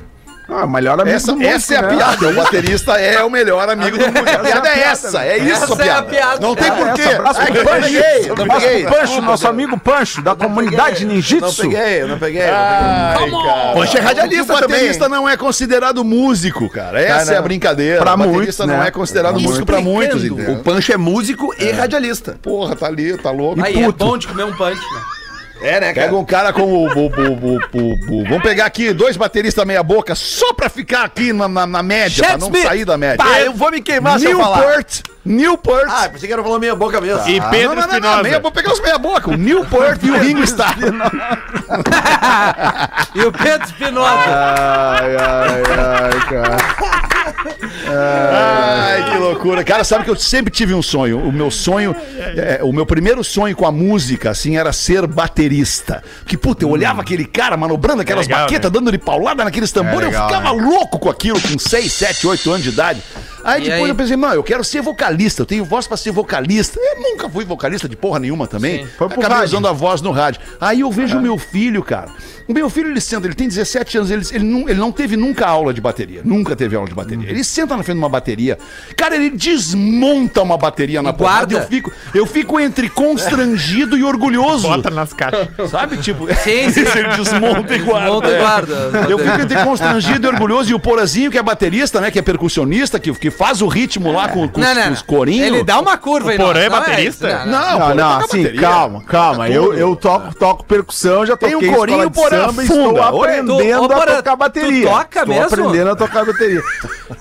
Ah, o melhor amigo Essa, do músico, essa é a né? piada. O baterista é o melhor amigo do músico. A piada é essa. É isso, Essa é a piada. piada. Não tem É, porquê. Abraço pro Pancho, peguei, eu não abraço peguei. pro Pancho, nosso amigo Pancho, da comunidade Não ninjitsu. peguei, eu não peguei. Ai, cara. Poxa, é radialista Porque o também. baterista não é considerado músico, cara. Essa é a não. brincadeira. Pra o baterista muitos, não né? é considerado músico pra muitos? O Pancho é músico e radialista. Porra, tá ali, tá louco. Aí é bom de comer um punch, né? É, né, Pega um cara como o, o, o, o, o- o- Vamos pegar aqui dois bateristas meia boca só pra ficar aqui na, na, na média, Chad pra não Smith. sair da média. Tá, eu vou me queimar se eu falar. Newport, Newport. Ah, pensei que era falar meia boca mesmo. E Pedro não, não, não, não, Espinosa. meia, vou pegar os meia boca. O Newport e o Ringo Starr. E o Pedro Espinosa. Ai, ai, ai, cara. Ai, que loucura. Cara, sabe que eu sempre tive um sonho. O meu sonho, é, o meu primeiro sonho com a música, assim, era ser baterista. Porque, puta, eu olhava aquele cara manobrando aquelas legal, baquetas, dando de paulada naqueles tambores, É legal, eu ficava louco com aquilo, com 6, 7, 8 anos de idade. Aí E depois aí? eu pensei, não, eu quero ser vocalista, eu tenho voz pra ser vocalista. Eu nunca fui vocalista de porra nenhuma também. Foi pro Acabei rádio. usando a voz no rádio. Aí eu vejo o meu filho, cara. O meu filho, ele senta, ele tem 17 anos, ele, ele, não, ele não teve nunca aula de bateria. Nunca teve aula de bateria. Ele senta na frente de uma bateria. Cara, ele desmonta uma bateria na porrada. Eu fico, eu fico entre constrangido e orgulhoso. Bota nas caixas. Sabe? Tipo, Sim, sim. ele desmonta e guarda. Desmonta e É. guarda. Eu fico entre constrangido e orgulhoso. E o Porazinho, que é baterista, né? Que é percussionista, que, que faz o ritmo lá com, com, Não, com os corinhos. Ele dá uma curva aí. Porã não, é não baterista? Não, Não, Porã não, assim, bateria. calma, calma. Eu, eu toco, toco percussão, já Tem toquei um corinho, escola de porã, samba e estou aprendendo a porã, tocar tu bateria. toca estou mesmo? aprendendo a tocar bateria.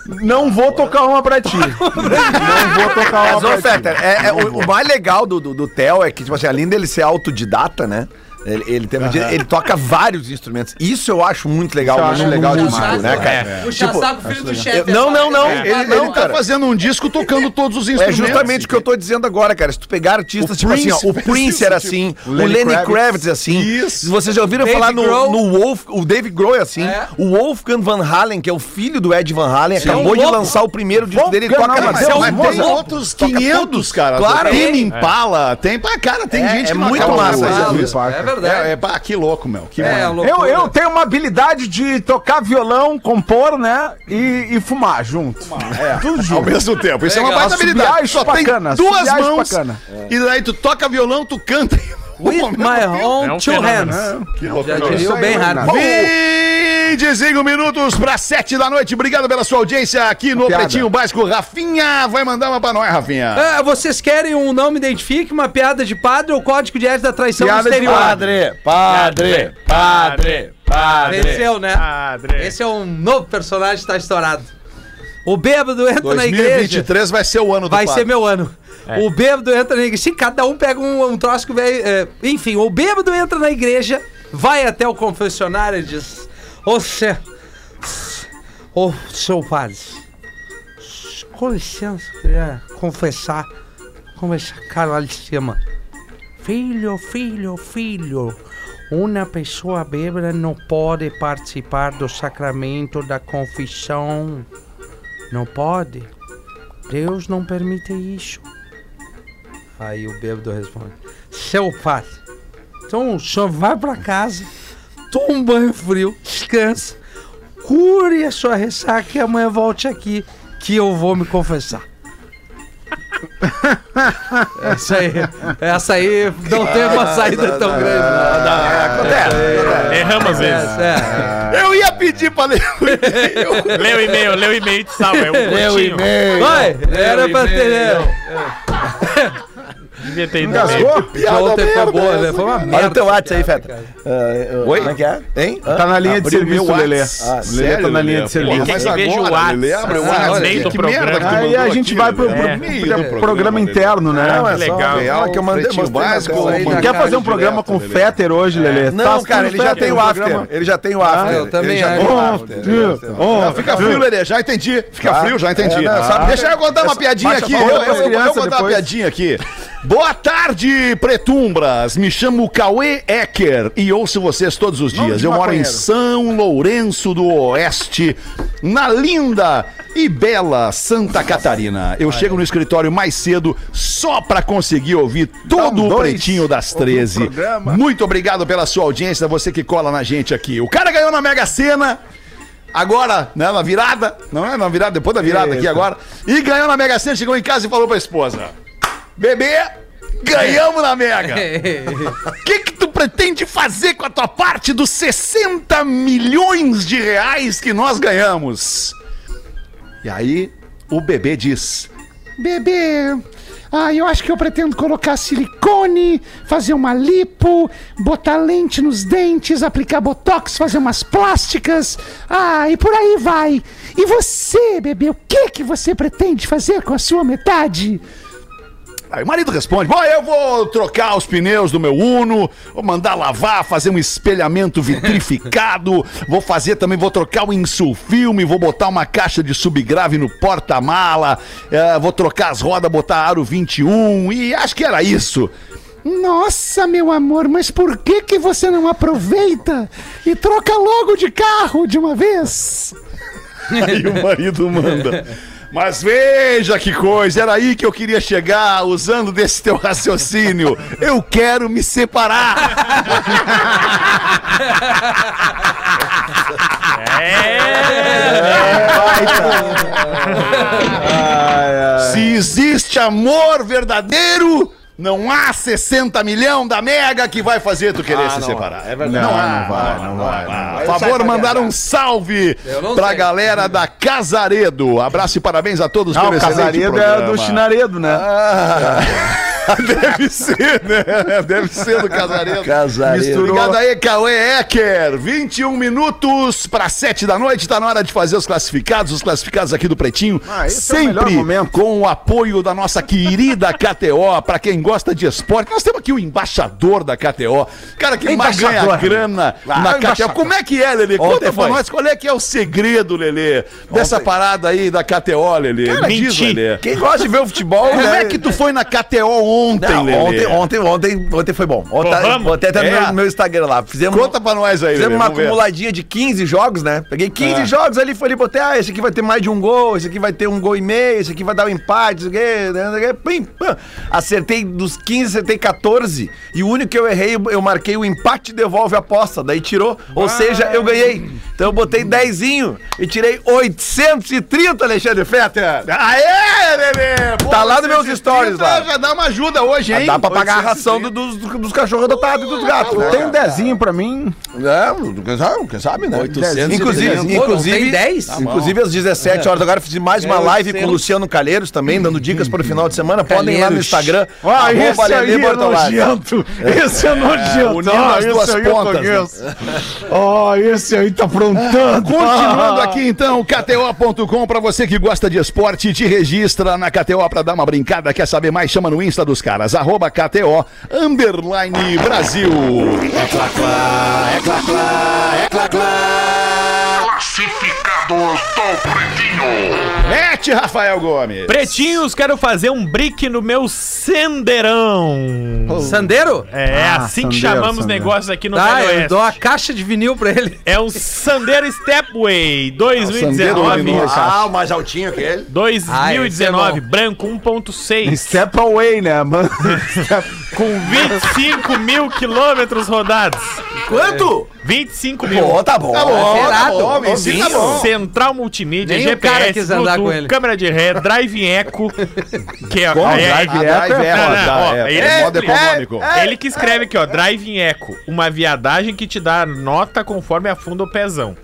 Não vou tocar uma pra ti. Não vou tocar uma Mas, ô, pra ti. Fetter, é, é, o, o mais legal do, do, do Theo é que, tipo assim, além dele ser autodidata, né? Ele, ele, tem- ele toca vários instrumentos. Isso eu acho muito legal eu acho legal demais, né, é. cara? Puxa Tipo, saco, filho do chefe. eu- não, não, não. É, Ele, ele Não, tá cara. fazendo um disco tocando todos os É instrumentos. justamente o que eu tô dizendo agora, cara. Se tu pegar artistas, O tipo assim, ó, Prince o Prince isso, era tipo, assim, o Lenny Lenny Kravitz. Kravitz é assim. Isso. Vocês já ouviram Dave falar no, no Wolf, o Dave Grohl é assim. É. O Wolfgang Van Halen, que é o filho do Ed Van Halen, Sim. acabou de lançar o primeiro disco dele, ele toca mas é tem outros 500, cara. Claro. Tem Impala, tem... Cara, tem É, gente é que não muito massa É verdade. É, é, pá, que louco, meu. Que É. Eu, eu tenho uma habilidade de tocar violão, compor, né? E, e fumar junto. É, tudo Ao junto. mesmo tempo. Isso é uma Legal. baita habilidade. Só tem chupacana, duas mãos. chupacana. E daí tu toca violão, tu canta. With my own É um two fenômeno. hands. Que Já loucura. diria Isso o Renato. raro. 25 minutos para 7 da noite. Obrigado pela sua audiência aqui no Piada. Pretinho Básico. Rafinha vai mandar uma pra nós, Rafinha. Ah, vocês querem um não me identifique, uma piada de padre ou código de ética da traição Piada de exterior? Padre, padre, padre, padre. Venceu, né? Padre. Esse é um novo personagem que tá estourado. O bêbado entra na igreja. 2023 vai ser o ano do Vai padre. ser meu ano. O bêbado entra na igreja. Sim, cada um pega um, um troço que vai. é, enfim, o bêbado entra na igreja, vai até o confessionário e diz: Ô, ô seu padre, com licença, queria confessar, confessar, cara lá de cima. Filho, filho, filho. Uma pessoa bêbada não pode participar do sacramento da confissão. Não pode. Deus não permite isso. Aí o bêbado responde: Seu pai, então o senhor vai pra casa, toma um banho frio, descansa, cure a sua ressaca e amanhã volte aqui que eu vou me confessar. É isso aí. Essa aí não tem uma saída tão grande. Acontece. Erramos às vezes. É, Eu ia pedir pra ler o e-mail. Lê o e-mail, lê o e-mail e te salva. É um curtinho. é. Vai, era pra ter. Devia ter ido Engasgou? Piada Ontem foi boa, essa. né? Foi uma merda. Olha o teu WhatsApp aí. Feta. Ah, Oi? Como é que é? Hein? Tá na linha de serviço, Lelê. Ah, Ah, Lelê tá na linha de Ele serviço. quer Mas que veja o agora, Whats. Lelê, abre o Ah, Que merda que tu Aí a gente vai pro, Lelê. pro- É. Programa, interno, né? Não, é legal. Ela que eu mandei, na Básico, Quer fazer um programa com o. Fetter hoje, Lelê? Não, Tá cara, ele já tem o after. programa? Ele já tem o after. eu também acho. o fica frio, Lelê, já entendi. Fica Tá. frio, já entendi. É, Deixa eu contar uma piadinha aqui. Eu, vou contar uma piadinha aqui. Boa tarde, pretumbras. Me chamo Cauê Ecker e ouço vocês todos os dias. Eu moro em. São Lourenço do Oeste, na linda e bela Santa Catarina. Eu chego no escritório mais cedo só pra conseguir ouvir todo o pretinho das ouvir o 13. programa. Muito obrigado pela sua audiência, você que cola na gente aqui. O cara ganhou na Mega Sena. Agora, né, na virada, não é na virada, depois da virada aqui agora. E ganhou na Mega Sena, chegou em casa e falou pra esposa: Bebê, ganhamos na Mega. O que que tu pretende fazer com a tua parte dos 60 milhões de reais que nós ganhamos? E aí, o bebê diz: Bebê, ah, eu acho que eu pretendo colocar silicone, fazer uma lipo, botar lente nos dentes, aplicar botox, fazer umas plásticas, ah, e por aí vai. E você, bebê, o que que você pretende fazer com a sua metade? Aí o marido responde: Bom, eu vou trocar os pneus do meu Uno, vou mandar lavar, fazer um espelhamento vitrificado, vou fazer também, vou trocar o insulfilme, vou botar uma caixa de subgrave no porta-mala, eh, vou trocar as rodas, botar aro 21 e acho que era isso. Nossa, meu amor, mas por que que você não aproveita e troca logo de carro de uma vez? Aí o marido manda. Mas veja que coisa, era aí que eu queria chegar usando desse teu raciocínio. Eu quero me separar. Se existe amor verdadeiro, não há 60 milhão da Mega que vai fazer tu querer se separar. É verdade. Não, há, não vai, não vai, não Por favor, mandar um salve não pra sei. galera da Casaredo. Abraço e parabéns a todos Ah, pelo excelente casaredo é programa. do chinaredo, né? Deve ser, né? Deve ser do Casaredo. Casaredo. Misturou. Obrigado aí, Cauê Ecker. 21 minutos para 7 da noite. Tá na hora de fazer os classificados. Os classificados aqui do Pretinho. Ah, esse é o sempre com o apoio da nossa querida KTO. Para quem gosta de esporte, nós temos aqui o embaixador da KTO. Cara que mais ganha grana Ah, na KTO. embaixador. Como é que é, Lelê? Conta Ontem pra nós qual é que é o segredo, Lelê, dessa parada aí da KTO, Lelê. Me diz. Lelê. Quem gosta de ver o futebol, Como né? é que tu foi na KTO ontem, Não, Lelê. ontem, ontem, ontem, ontem foi bom. Ontem, botei até no É. meu, meu Instagram lá. Fizemos, Conta pra nós aí, fizemos Lelê. uma vamos ver. acumuladinha de 15 jogos, né? Peguei 15 Ah. jogos ali, foi ali, botei, ah, esse aqui vai ter mais de um gol, esse aqui vai ter um gol e meio, esse aqui vai dar um empate, isso aqui, né, não pim, pam. Acertei dos 15, acertei 14. E o único que eu errei, eu marquei o empate e devolve a aposta. Daí tirou. Ou seja, eu ganhei. Então eu botei 10 e tirei 830, Alexandre Fetter. Aê, Lelê! Pô, Tá lá nos meus 830 stories lá. Já dá uma ajuda hoje, hein? Dá pra pagar a 830. ração do- dos, dos cachorros adotados e dos gatos, né? Tem um dezinho pra mim. É, quem sabe, quem sabe, né? 830. Inclusive, Pô, inclusive, tem 10? inclusive às 17 horas agora fiz mais uma live com o Luciano Calheiros também, dando dicas para o final de semana. Podem ir lá no. Instagram. Ah, esse aí é nojento. Esse é nojento. unindo Ah, duas aí eu né? conheço. Ah, esse aí tá aprontando. Continuando Ah. aqui então, KTO.com, pra você que gosta de esporte, te registra na KTO pra dar uma brincada. Quer saber mais? Chama no Insta dos caras, arroba KTO, underline Brasil. Mete, Rafael Gomes. Pretinhos, quero fazer um brick no meu sendeirão. Sandeiro? É Ah, assim que chamamos sandeiro. negócios aqui no Tá, Velho eu Oeste. dou a caixa de vinil pra ele. É um Sandeiro Stepway 2019. Sandeiro Ah, o mais altinho que ele. 2019, Ah, é branco 1.6, Step away, né, mano? com 25 mil quilômetros rodados. Quanto? 25 mil. Pô, tá bom. Tá bom, tá Zerado. bom, Vinci, tá bom. Central multimídia, Nem o cara GPS, quis andar com ele. câmera de ré, drive eco, que é, Bom, é- é- drive A drive é, Não, não, tá, ó, é, ele- é modo é- econômico. Ele que escreve aqui, ó, Drive Eco, uma viadagem que te dá nota conforme afunda o pezão.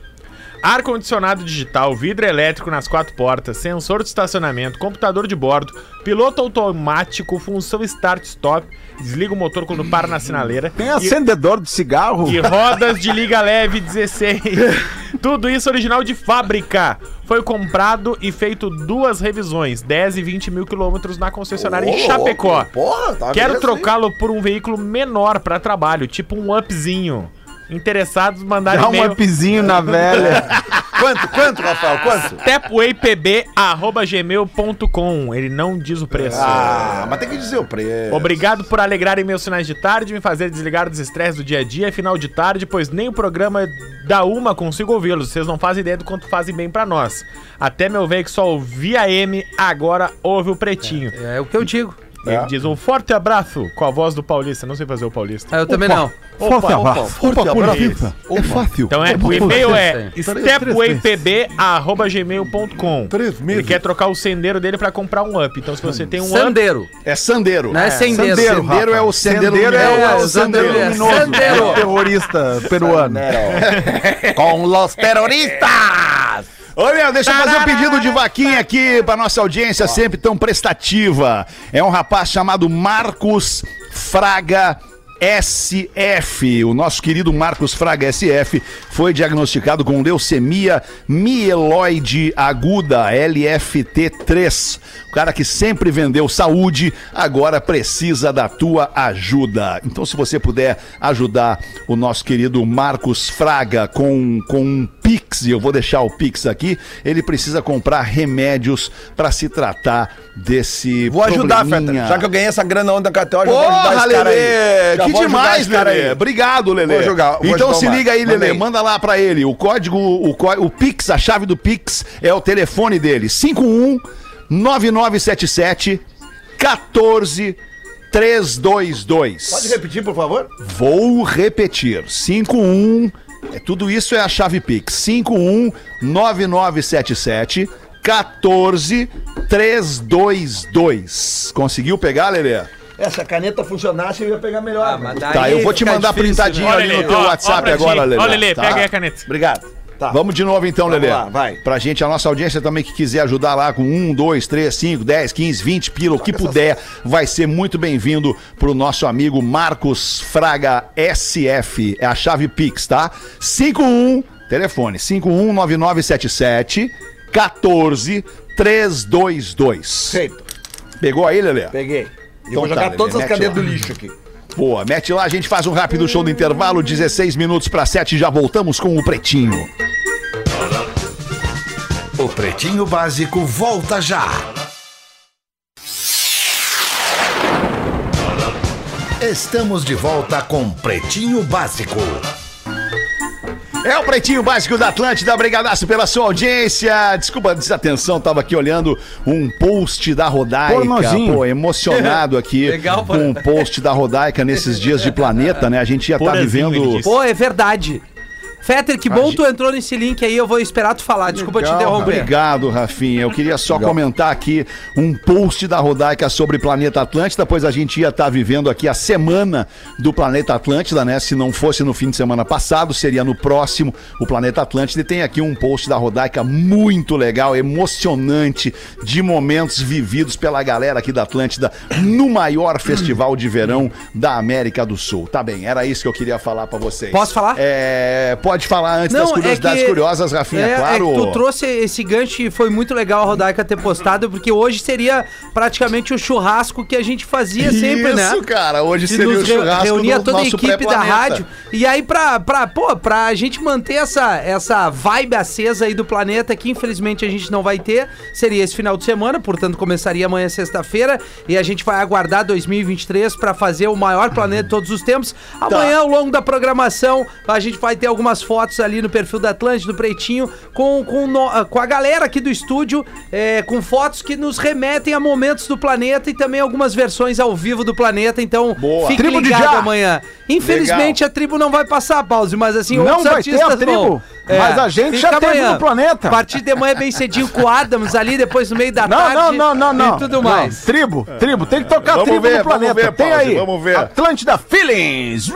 Ar-condicionado digital, vidro elétrico nas quatro portas, sensor de estacionamento, computador de bordo, piloto automático, função start-stop, desliga o motor quando para na sinaleira. Tem e- acendedor de cigarro? e rodas de liga leve 16. Tudo isso original de fábrica. Foi comprado e feito duas revisões, 10 e 20 mil quilômetros na concessionária em Chapecó. Porra, tá Quero trocá-lo por um veículo menor para trabalho, tipo um upzinho. Interessados, mandarem Dá um upzinho na velha. Quanto, quanto, Rafael? Quanto? stepwaypb.gmail.com. Ele não diz o preço. Ah, mas tem que dizer o preço. Obrigado por alegrarem meus sinais de tarde, me fazer desligar dos estresses do dia a dia, final de tarde, pois nem o programa da Uma consigo ouvi-los. Vocês não fazem ideia do quanto fazem bem pra nós. Até meu velho que só ouvia M, agora ouve o Pretinho. É o que eu digo. Ele diz um forte abraço com a voz do Paulista. Não sei fazer o Paulista. Ah, eu também não. Forte abraço. Opa, Curitiba. É fácil. Então é, o e-mail é stepwaypb.gmail.com. Ele quer trocar o sendeiro dele pra comprar um up. Então se você tem um up, Sandeiro. É sandeiro. Não é sendeiro. sandeiro, Sendeiro é o sendeiro, Sendeiro é o É, Sandeiro Sandeiro. Luminoso. Sandeiro. É terrorista peruano. Com los terroristas! Ô, meu, deixa eu fazer um pedido de vaquinha aqui pra nossa audiência sempre tão prestativa. É um rapaz chamado Marcos Fraga SF. O nosso querido Marcos Fraga SF foi diagnosticado com leucemia mieloide aguda, LFT3. O cara que sempre vendeu saúde, agora precisa da tua ajuda. Então, se você puder ajudar o nosso querido Marcos Fraga com, com um Pix, e eu vou deixar o Pix aqui, ele precisa comprar remédios para se tratar desse Vou ajudar. Feta. Já que eu ganhei essa grana onda da KTO, já vou ajudar Porra, esse cara Lelê! aí. Já Que demais, Lelê! Obrigado, Lelê. Vou jogar, vou então se liga aí. Lelê. Manda lá pra ele. O código, o, o Pix, a chave do Pix é o telefone dele. 51 9977 14 322. Pode repetir, por favor? Vou repetir. 51. É, tudo isso é a chave Pix. 51 9977 14 322. Conseguiu pegar, Lelê? Essa caneta funcionasse, eu ia pegar melhor. Ah, Tá, eu vou te mandar difícil, printadinho né? Ali no Lelê, teu ó, ó WhatsApp pra agora, ti. Lelê. Ó, Lelê, tá? pega aí a caneta. Obrigado. Tá. Vamos de novo então, Vamos Lelê. lá, vai. Pra gente, a nossa audiência também que quiser ajudar lá com 1, 2, 3, 5, 10, 15, 20 pila, o que puder, vai ser muito bem-vindo pro nosso amigo Marcos Fraga SF. É a chave Pix, tá? 51, telefone, 519977 14 322. Feito. Pegou aí, Lelê? Peguei. Então vou tá, jogar Lelê, todas as mete cadeiras lá. do lixo aqui. Boa, mete lá, a gente faz um rápido show do intervalo, 16 minutos para 7 já voltamos com o Pretinho. O Pretinho Básico volta já. estamos de volta com Pretinho Básico. É o Pretinho Básico da Atlântida, brigadaço pela sua audiência. Desculpa a desatenção, tava aqui olhando um post da Rodaica. Pornozinho. Pô, emocionado aqui Legal, com um post da Rodaica nesses dias de planeta, né? A gente ia Porazinho, ele vivendo... Pô, é verdade. Fetter, que bom tu entrou nesse link aí, eu vou esperar tu falar. Desculpa te interromper. Obrigado, Rafinha. Eu queria só comentar aqui um post da Rodaica sobre Planeta Atlântida, pois a gente ia estar vivendo aqui a semana do Planeta Atlântida, né? Se não fosse no fim de semana passado, seria no próximo o Planeta Atlântida. E tem aqui um post da Rodaica muito legal, emocionante, de momentos vividos pela galera aqui da Atlântida no maior festival de verão da América do Sul. Tá bem, era isso que eu queria falar pra vocês. Posso falar? É, pode falar antes das curiosidades curiosas, Rafinha, é, claro. É que tu trouxe esse gancho e foi muito legal a Rodaica ter postado, porque hoje seria praticamente o churrasco que a gente fazia sempre, né? Isso, cara. Hoje Que seria o churrasco reunia toda a equipe da rádio. E aí, pra, pra, pô, pra gente manter essa, essa vibe acesa aí do planeta, que infelizmente a gente não vai ter, seria esse final de semana, portanto começaria amanhã sexta-feira, e a gente vai aguardar 2023 pra fazer o maior planeta de todos os tempos. Amanhã, ao longo da programação, a gente vai ter algumas fotos ali no perfil da Atlântida, do Pretinho, com, com, no- com a galera aqui do estúdio, é, com fotos que nos remetem a momentos do planeta e também algumas versões ao vivo do planeta. Então, Boa. fique Tribo de ligado Já. amanhã. Infelizmente, a tribo não vai passar, pause, mas assim, Não outros vai ter a artistas tribo, vão. mas a gente já fica teve amanhã. no planeta. A partir de amanhã, bem cedinho, com o Adams ali, depois no meio da Não, tarde. não, não, não, não. E tudo Não, mais. Tribo, tribo. Tem que tocar Vamos tribo ver, no vamos planeta. ver, Tem Pause, aí. vamos ver. Atlântida Feelings.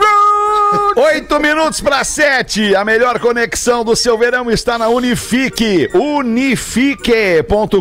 Oito minutos para sete. A melhor conexão do seu verão está na Unifique. Unifique.com.br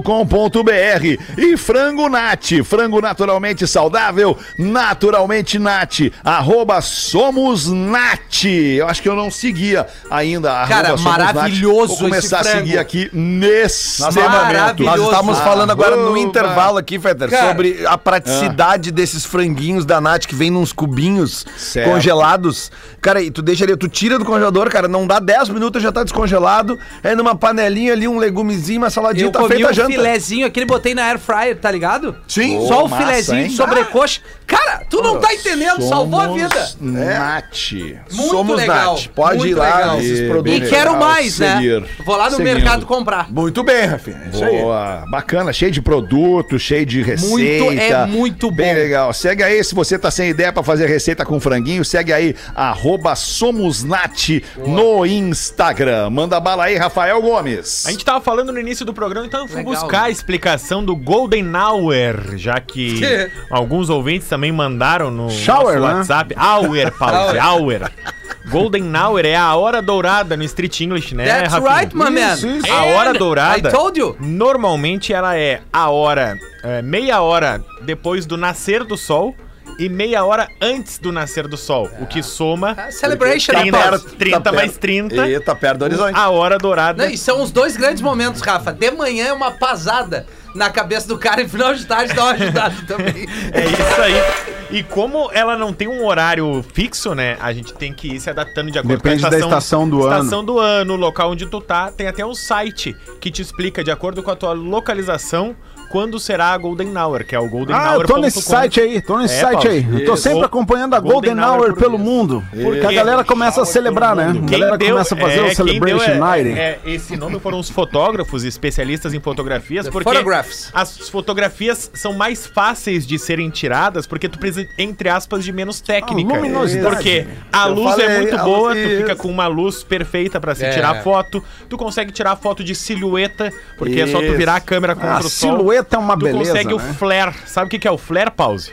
e Frango Nat. Frango naturalmente saudável, naturalmente Nat. Arroba Somos Nat. Eu acho que eu não seguia ainda. Cara, Somos Nat. maravilhoso Vou começar esse a seguir aqui nesse momento. Nós estávamos falando agora no intervalo aqui, Fetter, Cara. sobre a praticidade desses franguinhos da Nath que vem nos cubinhos Certo. congelados. Cara, e tu deixa ali, tu tira do congelador, cara, não dá 10 minutos já tá descongelado. É numa panelinha ali, um legumezinho, uma saladinha, Eu tá feita a um janta. filezinho, aquele botei na air fryer, tá ligado? Sim. Só o massa, filezinho hein? de sobrecoxa. Cara, tu não tá entendendo, salvou a vida. Nat. Muito Somos legal. Nath. Pode muito ir lá legal. nesses E- produtos. E quero mais, né? seguir. Vou lá no Seguindo. mercado comprar. Muito bem, Rafinha. É Isso aí. Boa, bacana, cheio de produto, cheio de receita. Muito, é muito bom. Bem legal. Segue aí, se você tá sem ideia pra fazer receita com franguinho, segue aí, arroba SomosNat no Instagram. Manda bala aí, Rafael Gomes. A gente tava falando no início do programa, então eu fui Legal, buscar né? a explicação do Golden Hour, já que alguns ouvintes também mandaram no Shower, nosso né? WhatsApp. Hour, Pause, Hour. Golden Hour é a hora dourada no Street English, né, That's Rafinha? right, my man. Isso, isso. A hora dourada. I told you. Normalmente ela é a hora, é, meia hora depois do nascer do sol e meia hora antes do nascer do sol, o que soma Ah, Celebration, 30, rapaz. 30 Tá mais perto. 30, E tá perto do horizonte. a hora dourada. Não, e são os dois grandes momentos, Rafa. De manhã é uma pasada na cabeça do cara e final de tarde dá uma ajudada também. É isso aí. E como ela não tem um horário fixo, né? A gente tem que ir se adaptando de acordo Depende com a da estação, estação do ano. estação do ano, o local onde tu tá. Tem até um site que te explica, de acordo com a tua localização, quando será a Golden Hour, que é o golden Ah, eu tô nesse site aí, tô nesse É, site aí. Eu tô Isso. sempre acompanhando a Golden Golden, Hour Hour pelo mundo. Porque a Quem- galera começa a celebrar, né? A Quem galera deu- começa a fazer é, o quem Celebration deu é- Night. é, esse nome foram os fotógrafos, especialistas em fotografias, The porque photographs. as fotografias são mais fáceis de serem tiradas, porque tu precisa, entre aspas, de menos técnica. Ah, luminosidade. porque a Eu luz é falei, muito a boa, luz- tu fica isso. com uma luz perfeita pra se É. tirar foto, tu consegue tirar foto de silhueta, porque é só tu Isso. virar a câmera contra A o sol. silhueta é uma tu beleza, consegue o né? flare. Sabe o que que é o flare, pause?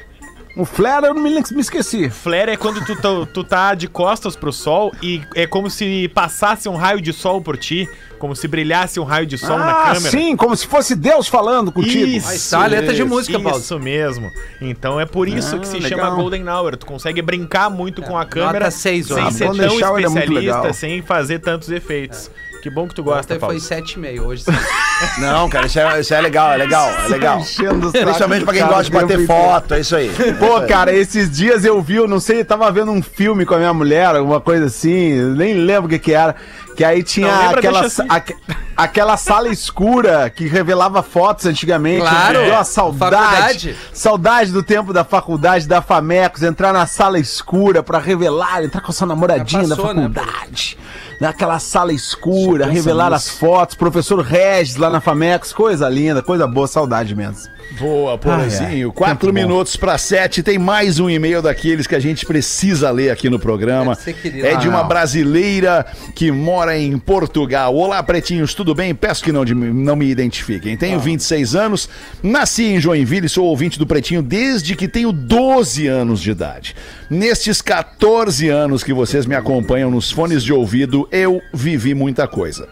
O flare eu não me, me esqueci. Flare é quando tu, tu, tu tá de costas pro sol e é como se passasse um raio de sol por ti, como se brilhasse um raio de sol na Ah, câmera. sim, como se fosse Deus falando contigo. Isso, Aí tá a letra de música, Paulo. Isso mesmo. Então é por isso que se legal. chama Golden Hour. Tu consegue brincar muito com a câmera nota seis, sem ó. ser tão é especialista, legal. sem fazer tantos efeitos. Que bom que tu gosta, Ontem Paulo. foi 7,5, hoje sim. Não, cara, isso é, isso é legal, é legal, é legal. Principalmente pra quem gosta de bater foto, é isso aí. Pô, cara, esses dias eu vi, eu não sei, eu tava vendo um filme com a minha mulher, alguma coisa assim, nem lembro o que que era. Que aí tinha Não lembra, aquela, assim. aque- aquela sala escura que revelava fotos antigamente. Claro, Deu uma saudade. faculdade. Saudade do tempo da faculdade, da Famecos, entrar na sala escura pra revelar, entrar com a sua namoradinha Já da passou, né, faculdade. Naquela sala escura, revelar as fotos, professor Regis lá na Famecos, coisa linda, coisa boa, saudade mesmo. Boa, Porazinho. ai. Quatro Tempo minutos para sete. Tem mais um e-mail daqueles que a gente precisa ler aqui no programa. É de Ah, uma não. brasileira que mora em Portugal. Olá, pretinhos, tudo bem? Peço que não, de- não me identifiquem. Tenho 26 anos, nasci em Joinville e sou ouvinte do Pretinho desde que tenho 12 anos de idade. Nestes 14 anos que vocês me acompanham nos fones de ouvido, eu vivi muita coisa.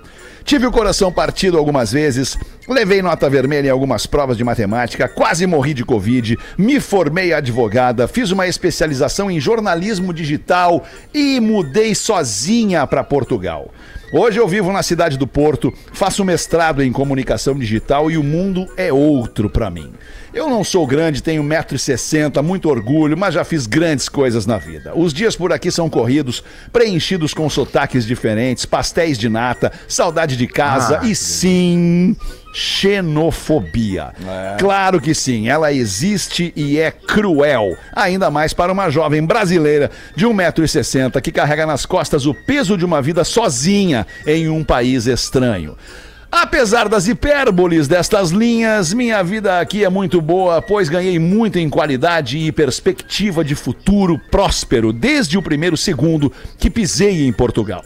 Tive o coração partido algumas vezes, levei nota vermelha em algumas provas de matemática, quase morri de Covid, me formei advogada, fiz uma especialização em jornalismo digital e mudei sozinha para Portugal. Hoje eu vivo na cidade do Porto, faço mestrado em comunicação digital e o mundo é outro para mim. Eu não sou grande, tenho 1,60m, muito orgulho, mas já fiz grandes coisas na vida. Os dias por aqui são corridos, preenchidos com sotaques diferentes, pastéis de nata, saudade de casa e sim, xenofobia. Claro que sim, ela existe e é cruel. Ainda mais para uma jovem brasileira de 1,60m que carrega nas costas o peso de uma vida sozinha em um país estranho. Apesar das hipérboles destas linhas, minha vida aqui é muito boa, pois ganhei muito em qualidade e perspectiva de futuro próspero desde o primeiro segundo que pisei em Portugal.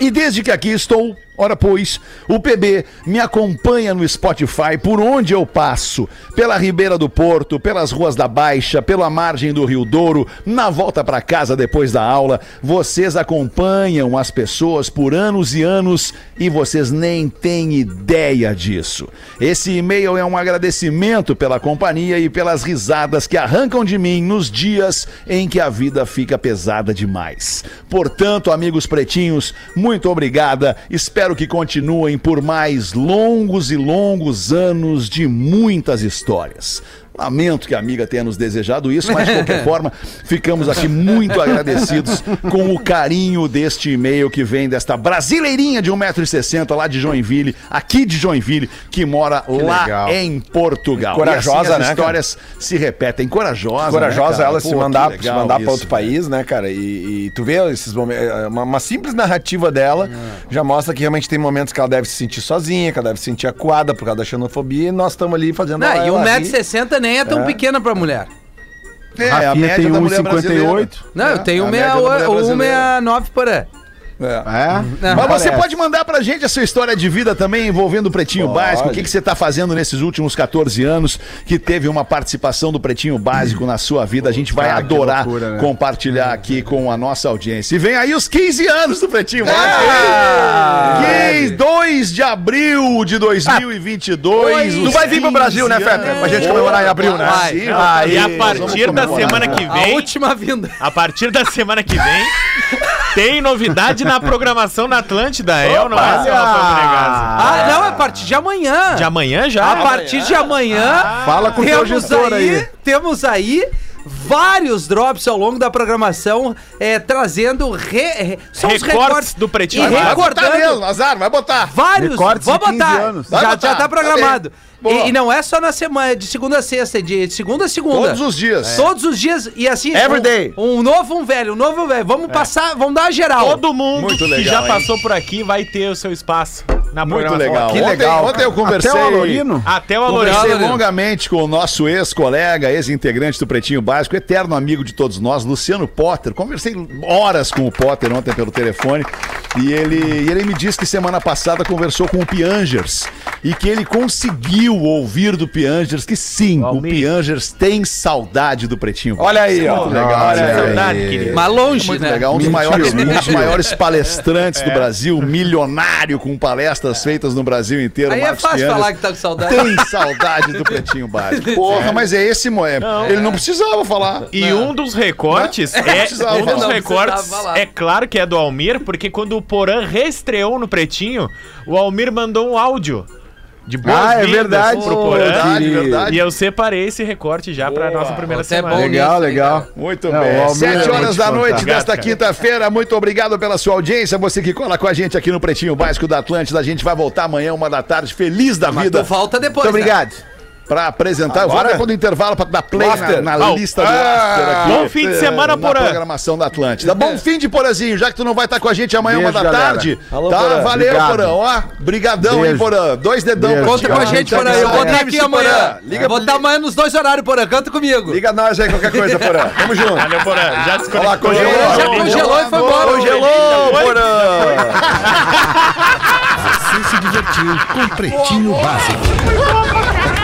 E desde que aqui estou, ora pois, o PB me acompanha no Spotify por onde eu passo, pela Ribeira do Porto, pelas ruas da Baixa, pela margem do Rio Douro, na volta para casa depois da aula. Vocês acompanham as pessoas por anos e anos e vocês nem têm ideia disso. Esse e-mail é um agradecimento pela companhia e pelas risadas que arrancam de mim nos dias em que a vida fica pesada demais. Portanto, amigos pretinhos, muito obrigada. Espero que continuem por mais longos e longos anos de muitas histórias. Lamento que a amiga tenha nos desejado isso, mas de qualquer forma, ficamos aqui muito agradecidos com o carinho deste e-mail que vem desta brasileirinha de 1,60m lá de Joinville, aqui de Joinville, que mora lá legal. em Portugal. Corajosa, e assim as né, cara? histórias se repetem. Corajosa, Corajosa né, cara? ela se Pô, que mandar, se mandar pra isso, outro país, né, cara? E, e tu vê esses momentos. é, Uma, uma simples narrativa dela já mostra que realmente tem momentos que ela deve se sentir sozinha, que ela deve se sentir acuada por causa da xenofobia, e nós estamos ali fazendo Não, ela- e ela rir. 1,60m nem é tão pequena pra mulher. É, a Rafinha média tem da mulher brasileira. 1,58. Não, eu tenho a média da mulher brasileira. 1,69 por ano. É. É? Não, Mas você pode mandar pra gente a sua história de vida também envolvendo o Pretinho Básico. O que, que você tá fazendo nesses últimos 14 anos que teve uma participação do Pretinho Básico na sua vida? A gente vai Cara, adorar loucura, né? compartilhar aqui com a nossa audiência. E vem aí os 15 anos do Pretinho Ah! Básico. 15, 2 de abril de 2022. Tu os vai vir pro 15 Brasil, né, Fetter? Pra gente comemorar em abril, né? Vai. Sim, Vai. E a partir da semana que A vem, última vinda. a partir da semana que vem, tem novidade na programação da Atlântida, é ou não é, seu Rafael Menegaso? Ah, não, é a partir de amanhã. De amanhã já? A partir de amanhã, Fala com o teu gestor aí, aí. temos aí vários drops ao longo da programação, é, trazendo re, re- são os Recortes recortes do Pretinho e Básico. Vai botar mesmo, recordando Nazar, vai botar. vários. Recortes Vou de 15 botar. Já, botar, já tá tá programado. E, e não é só na semana, de segunda a sexta, é de segunda a segunda. Todos os dias. Todos os dias e assim. Every um, day. Um novo, um velho, um novo, um velho. Vamos passar, vamos dar geral. Todo mundo Muito que legal, já hein? passou por aqui vai ter o seu espaço na Muito legal. Que ontem, legal, Ontem eu conversei. Até o Alorino? Até o Conversei Alorino. longamente com o nosso ex-colega, ex-integrante do Pretinho Básico, eterno amigo de todos nós, Luciano Potter. Conversei horas com o Potter ontem pelo telefone e ele, e ele me disse que semana passada conversou com o Piangers, e que ele conseguiu ouvir do Piangers que sim, o. Piangers tem saudade do Pretinho. Olha aí, ó. Muito legal, Olha né? aí. Saudade, querido. Mas longe, Muito né? legal, um dos, maiores, um dos maiores palestrantes do Brasil, milionário com palestras feitas no Brasil inteiro. Aí é Marcos fácil Piangers. falar que tá com saudade. Tem saudade do Pretinho Básico. Porra, mas é esse, moé. Ele não precisava falar. E um dos recortes Não, é precisava um dos. Não recortes precisava falar. é claro que é do Almir, porque quando o Porã reestreou no Pretinho, o Almir mandou um áudio de boas Ah, é verdade. pro Porã. Verdade, verdade. E eu separei esse recorte já pra nossa primeira Você é semana. Legal, legal. Muito Não, bem. Sete é horas da noite desta quinta-feira. Muito obrigado pela sua audiência. Você que cola com a gente aqui no Pretinho Básico da Atlântida. A gente vai voltar amanhã, uma da tarde, feliz da Mas vida, tu volta depois, Muito né? Pra apresentar. Eu vou Agora? depois do intervalo pra dar play na, na Oh, lista do ah, aqui. bom fim de semana, na Porã. programação da Atlântida. Bom fim de Porazinho, já que tu não vai estar com a gente amanhã, Beijo, uma da galera. tarde. Alô, tá, Porã. valeu, Obrigado. Porã. Ó, brigadão, hein, Beijo. Porã. Dois dedão Beijo. pra Conta com a gente, Porã. Eu vou estar aqui Liga, amanhã. Liga Vou estar amanhã nos dois horários, Porã. Canta comigo. Liga nós aí, qualquer coisa, Porã. Tamo junto. Valeu, Porã. Já se Olha lá, conectou. congelou. Já congelou e foi embora. Congelou, Porã. Você se divertiu com Pretinho Básico.